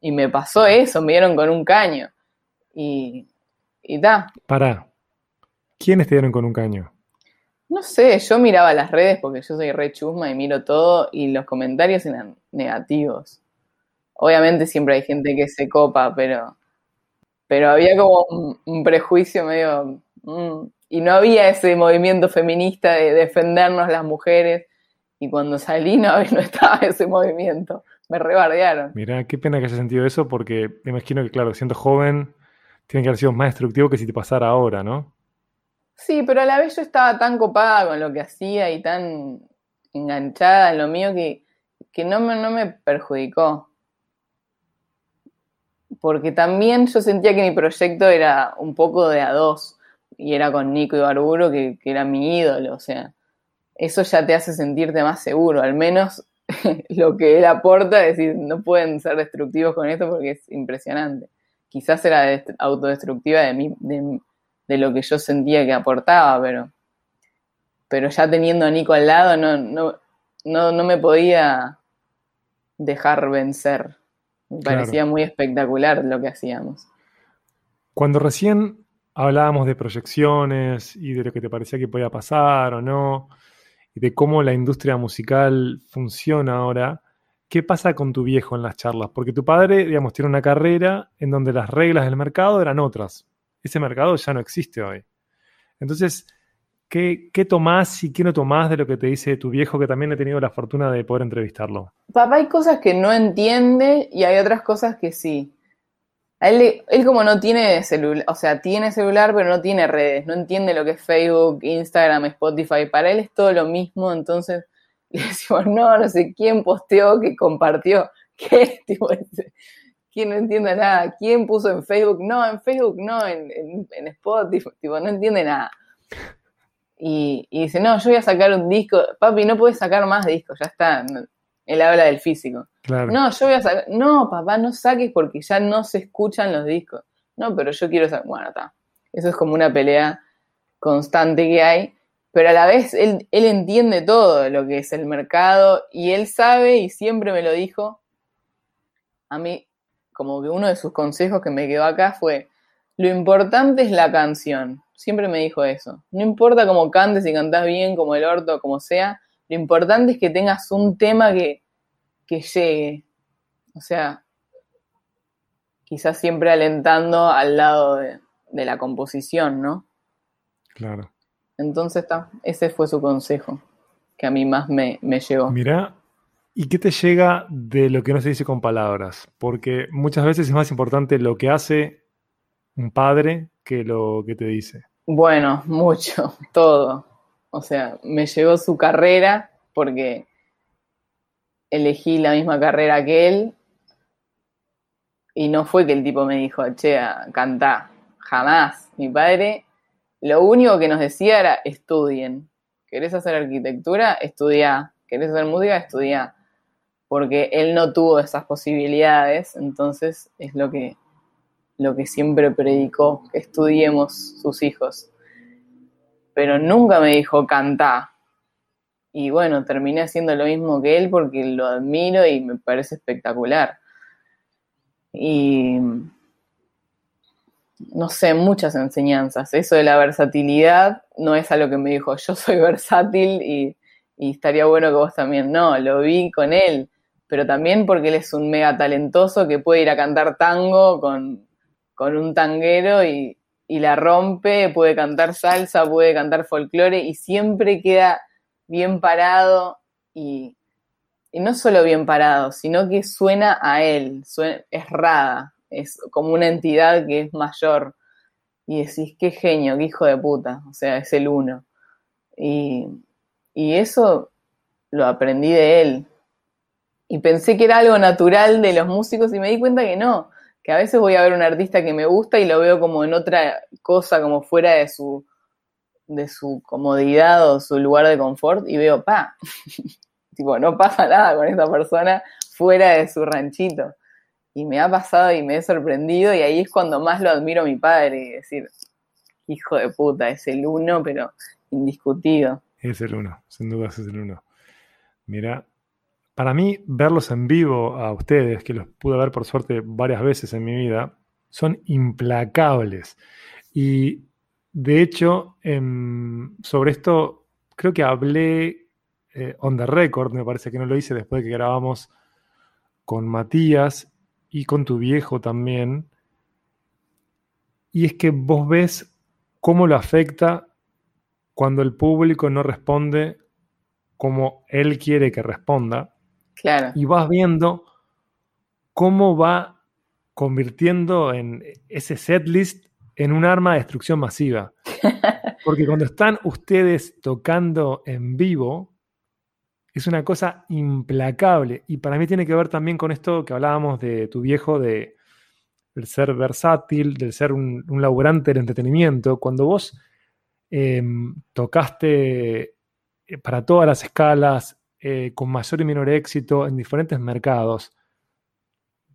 Y me pasó eso, me dieron con un caño. Y, y ta. Pará. ¿Quiénes te dieron con un caño? No sé, yo miraba las redes porque yo soy re chusma y miro todo y los comentarios eran negativos. Obviamente siempre hay gente que se copa, pero, pero había como un prejuicio medio Mm. Y no había ese movimiento feminista de defendernos las mujeres. Y cuando salí no, estaba ese movimiento. Me rebardearon. Mira, qué pena que haya sentido eso porque me imagino que, claro, siendo joven, tiene que haber sido más destructivo que si te pasara ahora, ¿no? Sí, pero a la vez yo estaba tan copada con lo que hacía y tan enganchada en lo mío que, que no, me, no me perjudicó. Porque también yo sentía que mi proyecto era un poco de a dos y era con Nico Ibarburo, que, que era mi ídolo, o sea, eso ya te hace sentirte más seguro, al menos lo que él aporta, es decir, no pueden ser destructivos con esto porque es impresionante. Quizás era autodestructiva de, mí, de, lo que yo sentía que aportaba, pero, pero ya teniendo a Nico al lado no, no, no, no me podía dejar vencer. Me parecía muy espectacular lo que hacíamos. Cuando recién hablábamos de proyecciones y de lo que te parecía que podía pasar o no, y de cómo la industria musical funciona ahora. ¿Qué pasa con tu viejo en las charlas? Porque tu padre, digamos, tiene una carrera en donde las reglas del mercado eran otras. Ese mercado ya no existe hoy. Entonces, ¿qué, qué tomás y qué no tomás de lo que te dice tu viejo, que también he tenido la fortuna de poder entrevistarlo? Papá, hay cosas que no entiende y hay otras cosas que sí él, él como no tiene celular, o sea, tiene celular, pero no tiene redes, no entiende lo que es Facebook, Instagram, Spotify. Para él es todo lo mismo, entonces le decimos, no, no sé quién posteó, que compartió, qué, tipo, quién no entiende nada, quién puso en Facebook, no, en Facebook no, en, en, Spotify, tipo, no entiende nada. Y, y, dice, no, yo voy a sacar un disco, papi, no puedes sacar más discos, ya está, él habla del físico. No, yo voy a sacar. No, papá, no saques porque ya no se escuchan los discos. No, pero yo quiero sacar. Bueno, está. Eso es como una pelea constante que hay. Pero a la vez él, él entiende todo lo que es el mercado y él sabe y siempre me lo dijo. A mí, como que uno de sus consejos que me quedó acá fue: lo importante es la canción. Siempre me dijo eso. No importa cómo cantes, si cantás bien, como el orto, como sea, lo importante es que tengas un tema que, que llegue. O sea, quizás siempre alentando al lado de, la composición, ¿no? Claro. Entonces, está, ese fue su consejo, que a mí más me, me llegó. Mira, ¿y qué te llega de lo que no se dice con palabras? Porque muchas veces es más importante lo que hace un padre que lo que te dice. Bueno, mucho, todo. O sea, me llegó su carrera porque elegí la misma carrera que él y no fue que el tipo me dijo, che, cantá, jamás. Mi padre lo único que nos decía era estudien. ¿Querés hacer arquitectura? Estudia. ¿Querés hacer música? Estudia. Porque él no tuvo esas posibilidades, entonces es lo que, lo que siempre predicó, que estudiemos sus hijos. Pero nunca me dijo cantá, y bueno, terminé haciendo lo mismo que él porque lo admiro y me parece espectacular. Y no sé, muchas enseñanzas. Eso de la versatilidad no es algo que me dijo, yo soy versátil y, estaría bueno que vos también. No, lo vi con él, pero también porque él es un mega talentoso que puede ir a cantar tango con, un tanguero y, y la rompe, puede cantar salsa, puede cantar folclore y siempre queda bien parado y, no solo bien parado, sino que suena a él, es rada, es como una entidad que es mayor. y decís, qué genio, qué hijo de puta, o sea, es el uno. Y, y eso lo aprendí de él. Y pensé que era algo natural de los músicos y me di cuenta que no, que a veces voy a ver un artista que me gusta y lo veo como en otra cosa, como fuera de su, de su comodidad o su lugar de confort y veo, pa, tipo, no pasa nada con esta persona fuera de su ranchito. Y me ha pasado y me he sorprendido y ahí es cuando más lo admiro a mi padre y decir, hijo de puta, es el uno, pero indiscutido. Es el uno, sin duda es el uno. Mira, para mí verlos en vivo a ustedes, que los pude ver por suerte varias veces en mi vida, son implacables. Y de hecho, em, sobre esto creo que hablé eh, on the record, me parece que no lo hice después de que grabamos con Matías y con tu viejo también. Y es que vos ves cómo lo afecta cuando el público no responde como él quiere que responda. Claro. Y vas viendo cómo va convirtiendo en ese setlist en un arma de destrucción masiva. Porque cuando están ustedes tocando en vivo, es una cosa implacable. Y para mí tiene que ver también con esto que hablábamos de tu viejo, de, del ser versátil, del ser un, un laburante del entretenimiento. Cuando vos em, tocaste eh, para todas las escalas, eh, con mayor y menor éxito, en diferentes mercados,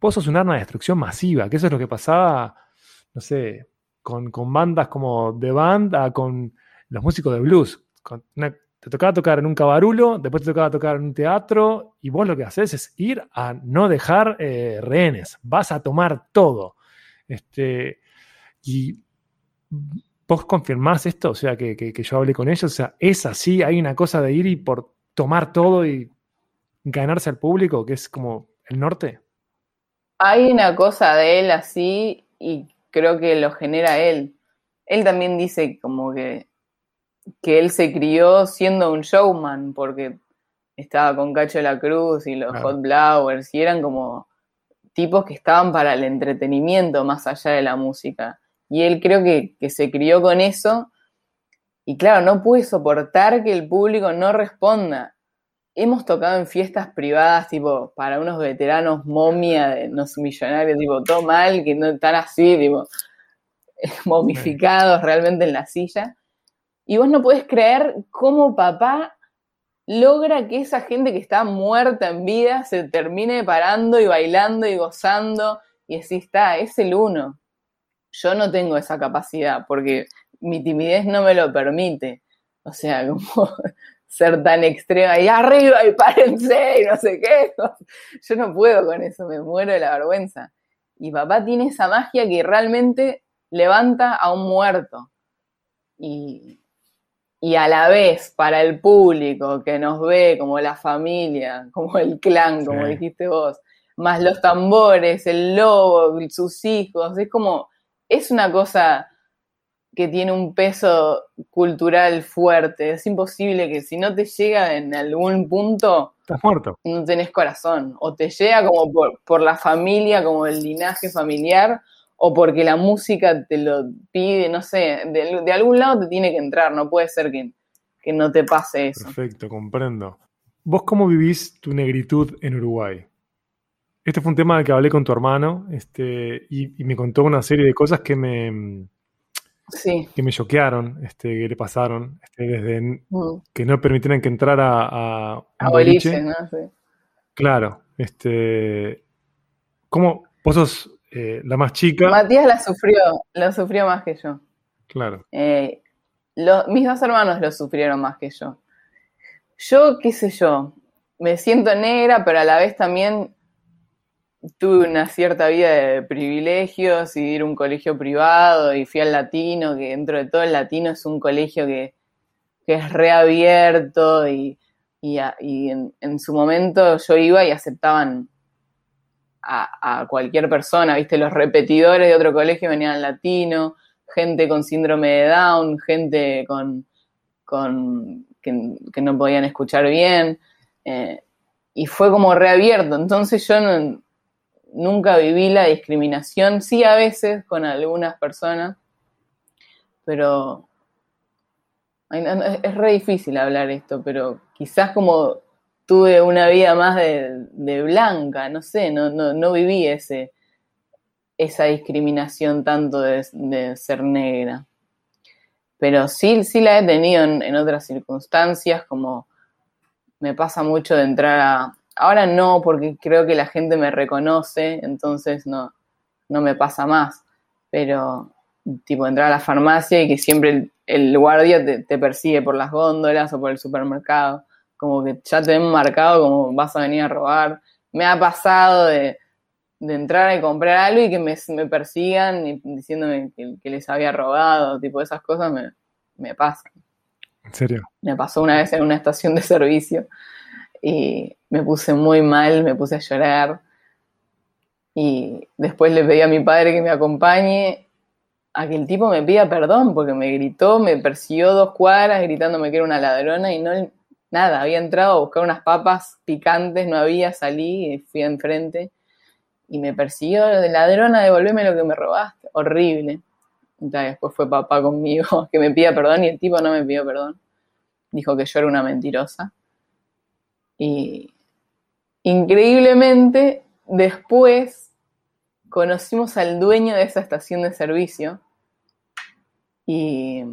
vos sos un arma de destrucción masiva, que eso es lo que pasaba, no sé, con, con bandas como The Band, a con los músicos de blues. te tocaba tocar en un cabarulo, después te tocaba tocar en un teatro, y vos lo que haces es ir a no dejar eh, rehenes, vas a tomar todo. Este, y vos confirmás esto, o sea, que, que, yo hablé con ellos, o sea, es así, hay una cosa de ir y por tomar todo y ganarse al público, que es como el norte. Hay una cosa de él así y creo que lo genera él. Él también dice como que, que él se crió siendo un showman porque estaba con Cacho de la Cruz y los Hot Blowers y eran como tipos que estaban para el entretenimiento más allá de la música. Y él creo que, que se crió con eso y claro, no pude soportar que el público no responda hemos tocado en fiestas privadas, tipo, para unos veteranos momia los millonarios, tipo, todo mal, que no están así, tipo, momificados realmente en la silla. Y vos no puedes creer cómo papá logra que esa gente que está muerta en vida se termine parando y bailando y gozando. Y así está, es el uno. Yo no tengo esa capacidad porque mi timidez no me lo permite. O sea, como ser tan extrema y arriba y párense y no sé qué. Yo no puedo con eso, me muero de la vergüenza. Y papá tiene esa magia que realmente levanta a un muerto. Y, y a la vez, para el público que nos ve como la familia, como el clan, como dijiste vos, más los tambores, el lobo, sus hijos, es como, es una cosa que tiene un peso cultural fuerte. Es imposible que si no te llega en algún punto, estás muerto. No tenés corazón. O te llega como por, la familia, como el linaje familiar, o porque la música te lo pide, no sé, de, algún lado te tiene que entrar. No puede ser que, que no te pase eso. Perfecto, comprendo. ¿Vos cómo vivís tu negritud en Uruguay? Este fue un tema del que hablé con tu hermano este, y me contó una serie de cosas que me, que me choquearon, este, que le pasaron, este, desde mm. que no permitieran que entrara a, a, boliche. ¿no? Claro, este, ¿cómo vos sos eh, la más chica? Matías la sufrió, la sufrió más que yo. Claro. Eh, mis dos hermanos lo sufrieron más que yo. Yo, qué sé yo, me siento negra, pero a la vez también tuve una cierta vida de privilegios y ir a un colegio privado y fui al latino, que dentro de todo el latino es un colegio que, es reabierto y, en, su momento yo iba y aceptaban a, cualquier persona, viste, los repetidores de otro colegio venían al latino, gente con síndrome de Down, gente con, con que, no podían escuchar bien. Eh, y fue como reabierto. Entonces yo no, nunca viví la discriminación, sí a veces con algunas personas, pero es re difícil hablar esto, pero quizás como tuve una vida más de, blanca, no sé, no, no, viví ese, esa discriminación tanto de, ser negra. Pero sí, sí la he tenido en, otras circunstancias, como me pasa mucho de entrar a... Ahora no, porque creo que la gente me reconoce, entonces no, no me pasa más. Pero tipo entrar a la farmacia y que siempre el, guardia te, te, persigue por las góndolas o por el supermercado como que ya te ven marcado como vas a venir a robar. Me ha pasado de, entrar y comprar algo y que me, persigan y diciéndome que, les había robado, tipo esas cosas me, me pasan. ¿En serio? Me pasó una vez en una estación de servicio y me puse muy mal, me puse a llorar y después le pedí a mi padre que me acompañe a que el tipo me pida perdón porque me gritó, me persiguió dos cuadras gritándome que era una ladrona y no, nada, había entrado a buscar unas papas picantes, no había, salí y fui enfrente y me persiguió de ladrona, devolveme lo que me robaste, horrible. Después fue papá conmigo que me pida perdón y el tipo no me pidió perdón. Dijo que yo era una mentirosa. Y increíblemente, después conocimos al dueño de esa estación de servicio y,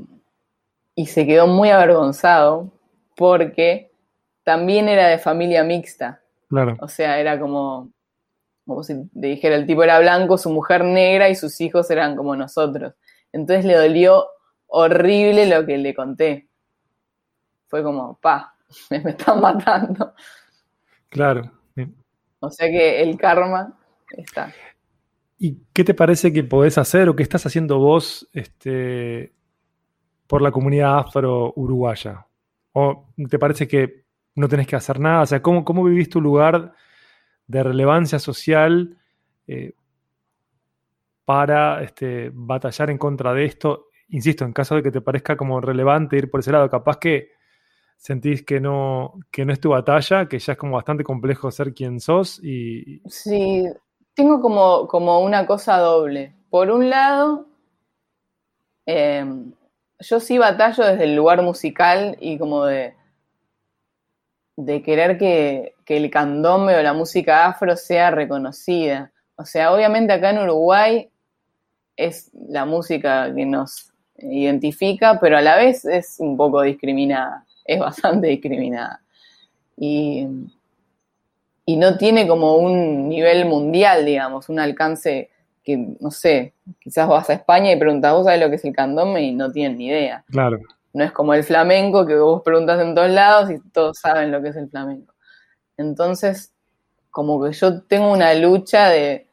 y se quedó muy avergonzado porque también era de familia mixta. Claro. O sea, era como, como si te dijera, el tipo era blanco, su mujer negra y sus hijos eran como nosotros. Entonces le dolió horrible lo que le conté. Fue como, pa, me, están matando. Claro. O sea que el karma está. ¿Y qué te parece que podés hacer o qué estás haciendo vos este, por la comunidad afro-uruguaya? ¿O te parece que no tenés que hacer nada? O sea, ¿cómo, cómo vivís tu lugar de relevancia social eh, para este, batallar en contra de esto? Insisto, en caso de que te parezca como relevante ir por ese lado, capaz que sentís que no, que no es tu batalla, que ya es como bastante complejo ser quien sos y... Sí, tengo como, como una cosa doble. Por un lado, em, yo sí batallo desde el lugar musical y como de, de querer que, el candombe o la música afro sea reconocida. O sea, obviamente acá en Uruguay es la música que nos identifica, pero a la vez es un poco discriminada, es bastante discriminada. Y, y no tiene como un nivel mundial, digamos, un alcance que, no sé, quizás vas a España y preguntas, ¿vos sabés lo que es el candombe? Y no tienen ni idea. Claro. No es como el flamenco, que vos preguntas en todos lados y todos saben lo que es el flamenco. Entonces, como que yo tengo una lucha de,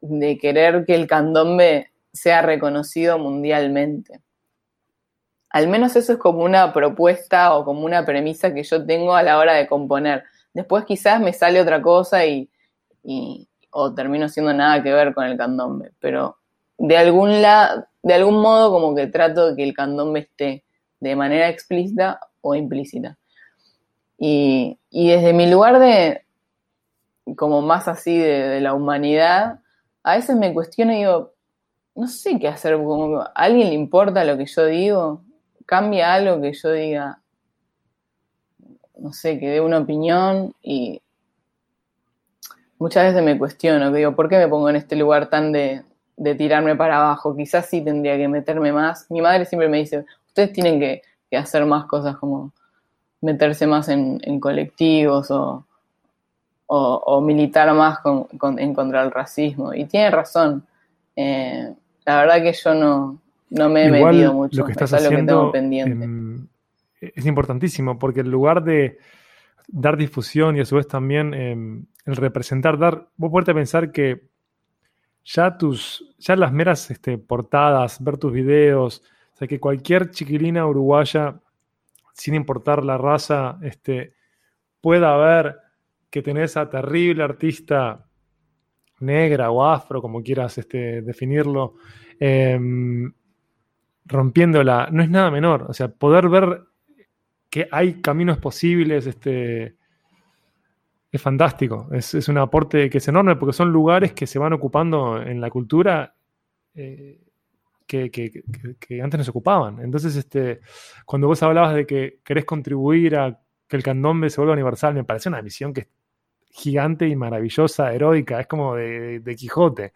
de querer que el candombe sea reconocido mundialmente. Al menos eso es como una propuesta o como una premisa que yo tengo a la hora de componer. Después quizás me sale otra cosa y, o termino siendo nada que ver con el candombe, pero de algún, la, de algún modo como que trato de que el candombe esté de manera explícita o implícita. Y, desde mi lugar de, como más así de, la humanidad, a veces me cuestiono y digo, no sé qué hacer, como, ¿a alguien le importa lo que yo digo? ¿Cambia algo que yo diga? No sé, que dé una opinión y muchas veces me cuestiono, que digo, ¿por qué me pongo en este lugar tan de, tirarme para abajo? Quizás sí tendría que meterme más. Mi madre siempre me dice, ustedes tienen que, hacer más cosas como meterse más en, colectivos o, militar más en contra del racismo. Y tiene razón. Eh, la verdad que yo no, me he metido mucho. Lo que estás haciendo pendiente. es importantísimo porque en lugar de dar difusión y a su vez también em, el representar, dar, vos podés pensar que ya tus, ya las meras este, portadas, ver tus videos, o sea, que cualquier chiquilina uruguaya, sin importar la raza, este, pueda ver que tenés a terrible artista negra o afro, como quieras este, definirlo, em, rompiéndola, no es nada menor. O sea, poder ver que hay caminos posibles, este, es fantástico. Es, un aporte que es enorme porque son lugares que se van ocupando en la cultura eh, que, que, antes nos ocupaban. Entonces, este, cuando vos hablabas de que querés contribuir a que el candombe se vuelva universal, me parece una misión que es gigante y maravillosa, heroica, es como de, Quijote.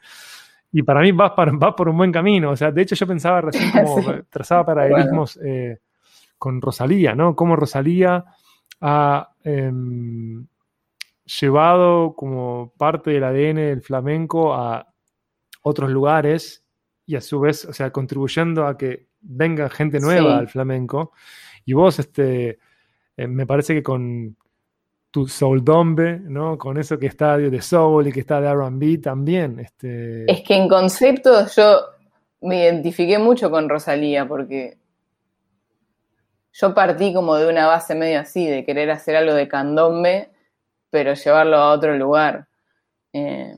Y para mí vas, por un buen camino. O sea, de hecho yo pensaba recién como trazaba paralelismos eh, con Rosalía, ¿no? Cómo Rosalía ha em, llevado como parte del ADN del flamenco a otros lugares y a su vez, o sea, contribuyendo a que venga gente nueva al flamenco. Y vos, este, eh, me parece que con tu soul dombe, ¿no? Con eso que está de soul y que está de R&B también. Este... Es que en concepto yo me identifiqué mucho con Rosalía porque yo partí como de una base medio así, de querer hacer algo de candombe, pero llevarlo a otro lugar. Eh,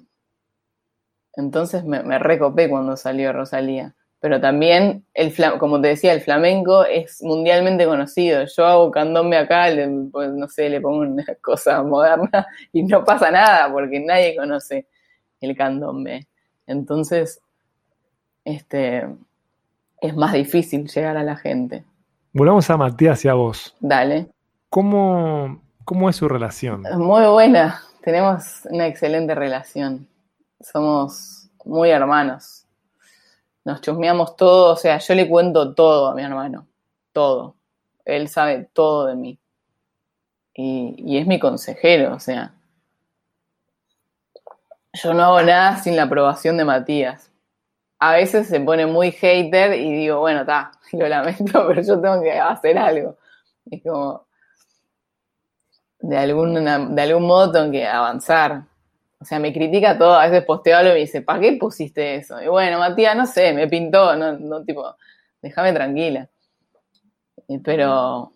entonces me, recopé cuando salió Rosalía. Pero también, el como te decía, el flamenco es mundialmente conocido. Yo hago candombe acá, pues, no sé, le pongo una cosa moderna y no pasa nada porque nadie conoce el candombe. Entonces, este, es más difícil llegar a la gente. Volvamos a Matías y a vos. Dale. ¿Cómo, cómo es su relación? Muy buena. Tenemos una excelente relación somos muy hermanos. Nos chusmeamos todo, o sea, yo le cuento todo a mi hermano, todo. Él sabe todo de mí. Y, es mi consejero, o sea. Yo no hago nada sin la aprobación de Matías. A veces se pone muy hater y digo, bueno, está, lo lamento, pero yo tengo que hacer algo. Es como, de, alguna, de algún modo tengo que avanzar. O sea, me critica todo, a veces posteo algo y me dice, ¿para qué pusiste eso? Y bueno, Matías, no sé, me pintó, no, no tipo, déjame tranquila. Pero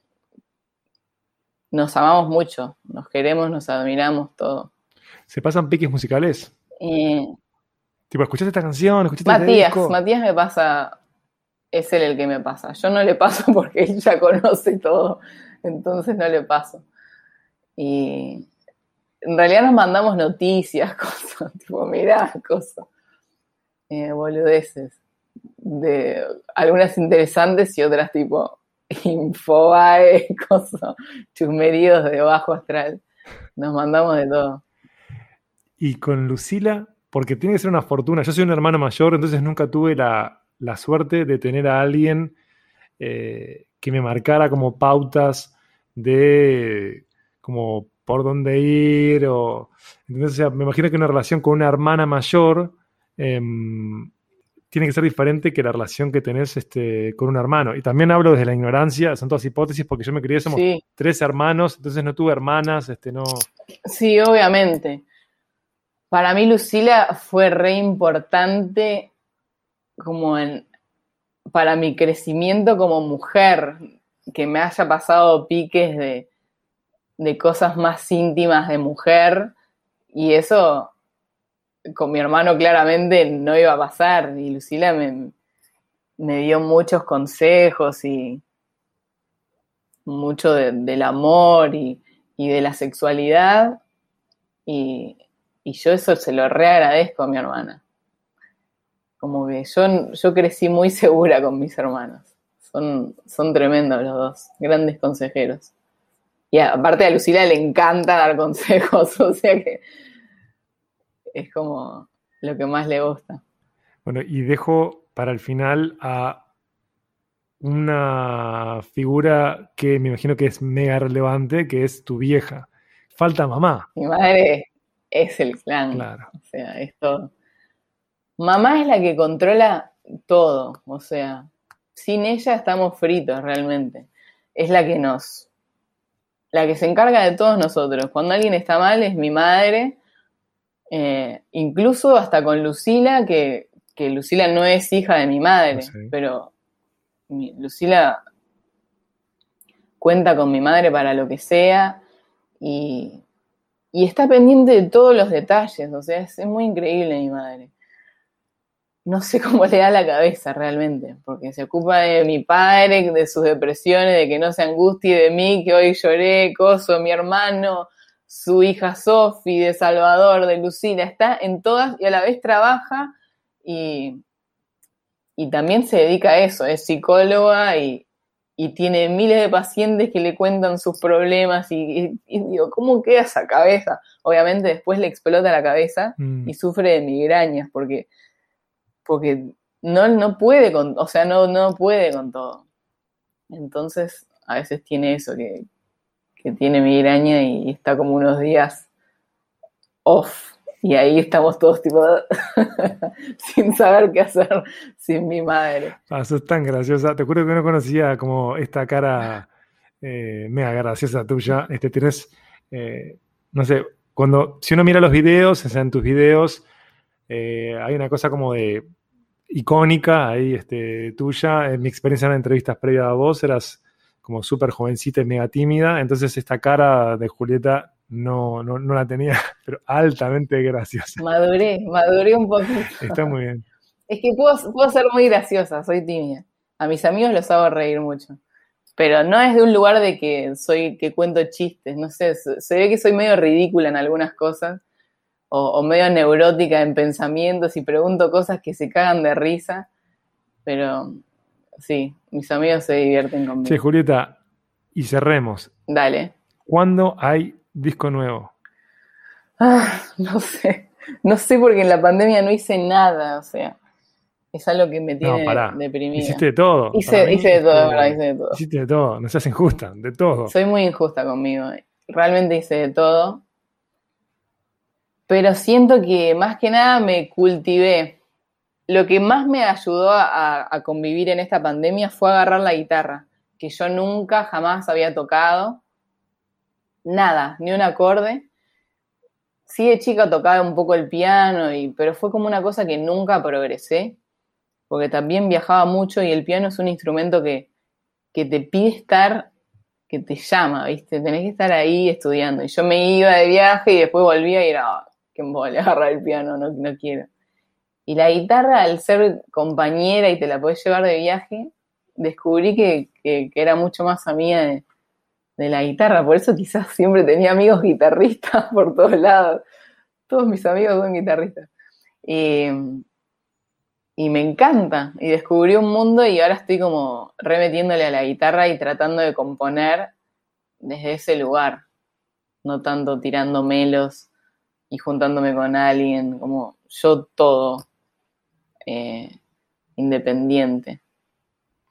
nos amamos mucho, nos queremos, nos admiramos, todo. ¿Se pasan piques musicales? tipo, ¿escuchaste esta canción? ¿Escuchaste este Matías, Matías me pasa, es él el que me pasa. Yo no le paso porque él ya conoce todo, entonces no le paso. Y en realidad nos mandamos noticias, cosas, tipo, mirá, cosas, eh, boludeces, de algunas interesantes y otras tipo infobae, cosas, chusmeríos de bajo astral. Nos mandamos de todo. Y con Lucila, porque tiene que ser una fortuna. Yo soy un hermano mayor, entonces nunca tuve la, suerte de tener a alguien eh, que me marcara como pautas de como por dónde ir. O, entonces, me imagino que una relación con una hermana mayor em, tiene que ser diferente que la relación que tenés este, con un hermano. Y también hablo desde la ignorancia, son todas hipótesis, porque yo me crié, somos tres hermanos, entonces no tuve hermanas, este, no... Sí, obviamente. Para mí Lucila fue re importante como en, para mi crecimiento como mujer, que me haya pasado piques de, de cosas más íntimas de mujer y eso con mi hermano claramente no iba a pasar y Lucila me, dio muchos consejos y mucho del amor y, de la sexualidad y, yo eso se lo reagradezco a mi hermana. Como que yo, yo crecí muy segura con mis hermanos. Son, son tremendos los dos, grandes consejeros. Y aparte a Lucila le encanta dar consejos, o sea que es como lo que más le gusta. Bueno, y dejo para el final a una figura que me imagino que es mega relevante, que es tu vieja. Falta mamá. Mi madre es el clan. Claro. O sea, es todo. Mamá es la que controla todo. O sea, sin ella estamos fritos realmente. Es la que nos la que se encarga de todos nosotros. Cuando alguien está mal es mi madre, eh, incluso hasta con Lucila, que, Lucila no es hija de mi madre, pero Lucila cuenta con mi madre para lo que sea y, está pendiente de todos los detalles, o sea, es muy increíble mi madre no sé cómo le da la cabeza realmente, porque se ocupa de mi padre, de sus depresiones, de que no se angustie de mí, que hoy lloré, coso, mi hermano, su hija Sofi, de Salvador, de Lucina, está en todas y a la vez trabaja y, y también se dedica a eso, es psicóloga y, tiene miles de pacientes que le cuentan sus problemas y, digo, ¿cómo queda esa cabeza? Obviamente después le explota la cabeza mm. y sufre de migrañas porque, porque no, no puede con, o sea, no, no puede con todo. Entonces, a veces tiene eso, que, que tiene migraña y está como unos días off y ahí estamos todos tipo sin saber qué hacer sin mi madre. Ah, sos tan graciosa. Te acuerdo que no conocía como esta cara eh, mega graciosa tuya. Este, tienes, eh, no sé, cuando, si uno mira los videos, o sea, en tus videos, eh, hay una cosa como de icónica ahí este, tuya. En mi experiencia en entrevistas previas a vos, eras como súper jovencita y mega tímida. Entonces esta cara de Julieta no, no, no la tenía, pero altamente graciosa. Maduré, maduré un poquito. Está muy bien. Es que puedo, puedo ser muy graciosa, soy tímida. A mis amigos los hago reír mucho. Pero no es de un lugar de que soy, que cuento chistes, no sé, se ve que soy medio ridícula en algunas cosas, o, o medio neurótica en pensamientos y pregunto cosas que se cagan de risa, pero sí, mis amigos se divierten conmigo. Sí, Julieta, y cerremos. Dale. ¿Cuándo hay disco nuevo? Ah, no sé. No sé porque en la pandemia no hice nada, o sea. Es algo que me tiene no, deprimida. Hiciste de todo. Hice, de todo, verdad, hice de todo. Hiciste de todo, no seas injusta, de todo. Soy muy injusta conmigo. Realmente hice de todo. Pero siento que más que nada me cultivé. Lo que más me ayudó a, convivir en esta pandemia fue agarrar la guitarra, que yo nunca jamás había tocado nada, ni un acorde. Sí, de chica tocaba un poco el piano, pero fue como una cosa que nunca progresé, porque también viajaba mucho y el piano es un instrumento que, que te pide estar, que te llama, ¿viste? Tenés que estar ahí estudiando. Y yo me iba de viaje y después volvía y era, oh, que mole, agarrar el piano, no, no quiero. Y la guitarra, al ser compañera y te la podés llevar de viaje, descubrí que, que, era mucho más amiga de, de la guitarra, por eso quizás siempre tenía amigos guitarristas por todos lados. Todos mis amigos son guitarristas. Y, me encanta. Y descubrí un mundo y ahora estoy como remetiéndole a la guitarra y tratando de componer desde ese lugar. No tanto tirando melos y juntándome con alguien, como yo todo eh, independiente.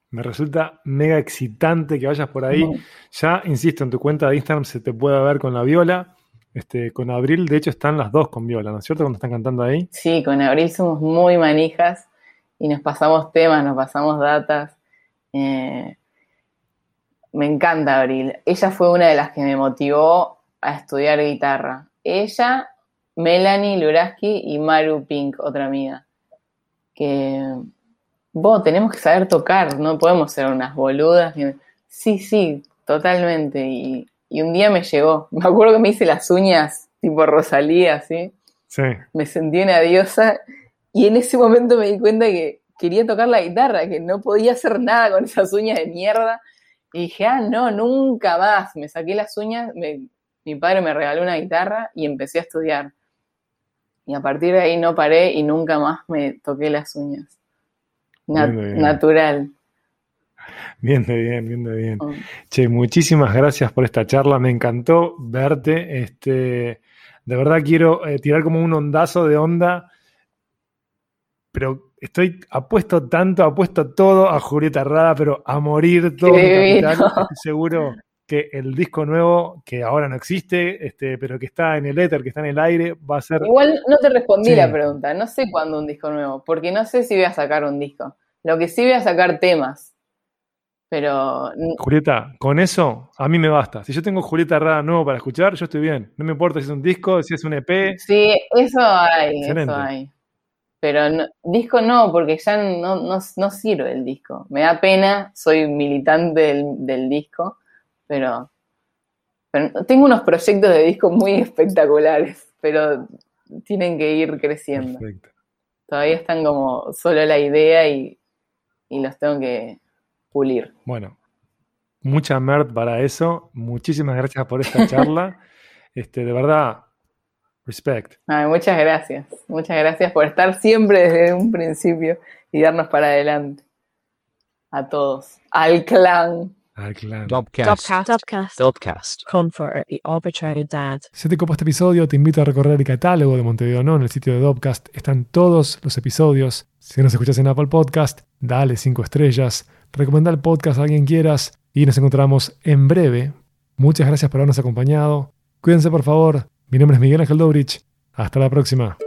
Me resulta mega excitante que vayas por ahí. Ya, insisto, en tu cuenta de Instagram se te puede ver con la viola. Este, con Abril, de hecho, están las dos con viola, ¿no es cierto? Cuando están cantando ahí. Sí, con Abril somos muy manijas y nos pasamos temas, nos pasamos datas. Eh, me encanta Abril. Ella fue una de las que me motivó a estudiar guitarra. Ella, Melanie Luraski y Maru Pink, otra amiga. Que vos tenemos que saber tocar, no podemos ser unas boludas. Sí, sí, totalmente. Y, un día me llegó. Me acuerdo que me hice las uñas tipo Rosalía, ¿sí? Sí. Me sentí una diosa y en ese momento me di cuenta que quería tocar la guitarra, que no podía hacer nada con esas uñas de mierda. Y dije, ah, no, nunca más. Me saqué las uñas, mi padre me regaló una guitarra y empecé a estudiar. Y a partir de ahí no paré y nunca más me toqué las uñas natural. Bien de bien, bien de bien. Oh. Che, muchísimas gracias por esta charla. Me encantó verte. Este, de verdad quiero eh, tirar como un ondazo de onda, pero estoy apuesto tanto, apuesto todo a Julieta Rada, pero a morir todo mi capital. Seguro que el disco nuevo, que ahora no existe, este, pero que está en el éter, que está en el aire, va a ser... Igual no te respondí la pregunta, no sé cuándo un disco nuevo, porque no sé si voy a sacar un disco. Lo que sí voy a sacar temas, pero... Julieta, con eso a mí me basta. Si yo tengo Julieta Rada nuevo para escuchar, yo estoy bien. No me importa si es un disco, si es un EP. Sí, eso hay, eso hay. Pero disco no, porque ya no, no, sirve el disco. Me da pena, soy militante del, del disco, pero, tengo unos proyectos de disco muy espectaculares, pero tienen que ir creciendo. Todavía están como solo la idea y, los tengo que pulir. Bueno, mucha merd para eso. Muchísimas gracias por esta charla. este, de verdad, respect. muchas gracias. Muchas gracias por estar siempre desde un principio. y darnos para adelante. A todos. Al clan. Al clan. Dopcast. Dopcast. Dopcast. Comfort the arbitrary dad. Si te copa este episodio, te invito a recorrer el catálogo de Montevideo No en el sitio de Dopcast. Están todos los episodios. Si nos escuchas en Apple Podcast, dale 5 estrellas. Recomenda el podcast a quien quieras. Y nos encontramos en breve. Muchas gracias por habernos acompañado. Cuídense por favor. Mi nombre es Miguel Ángel Dobrich. Hasta la próxima.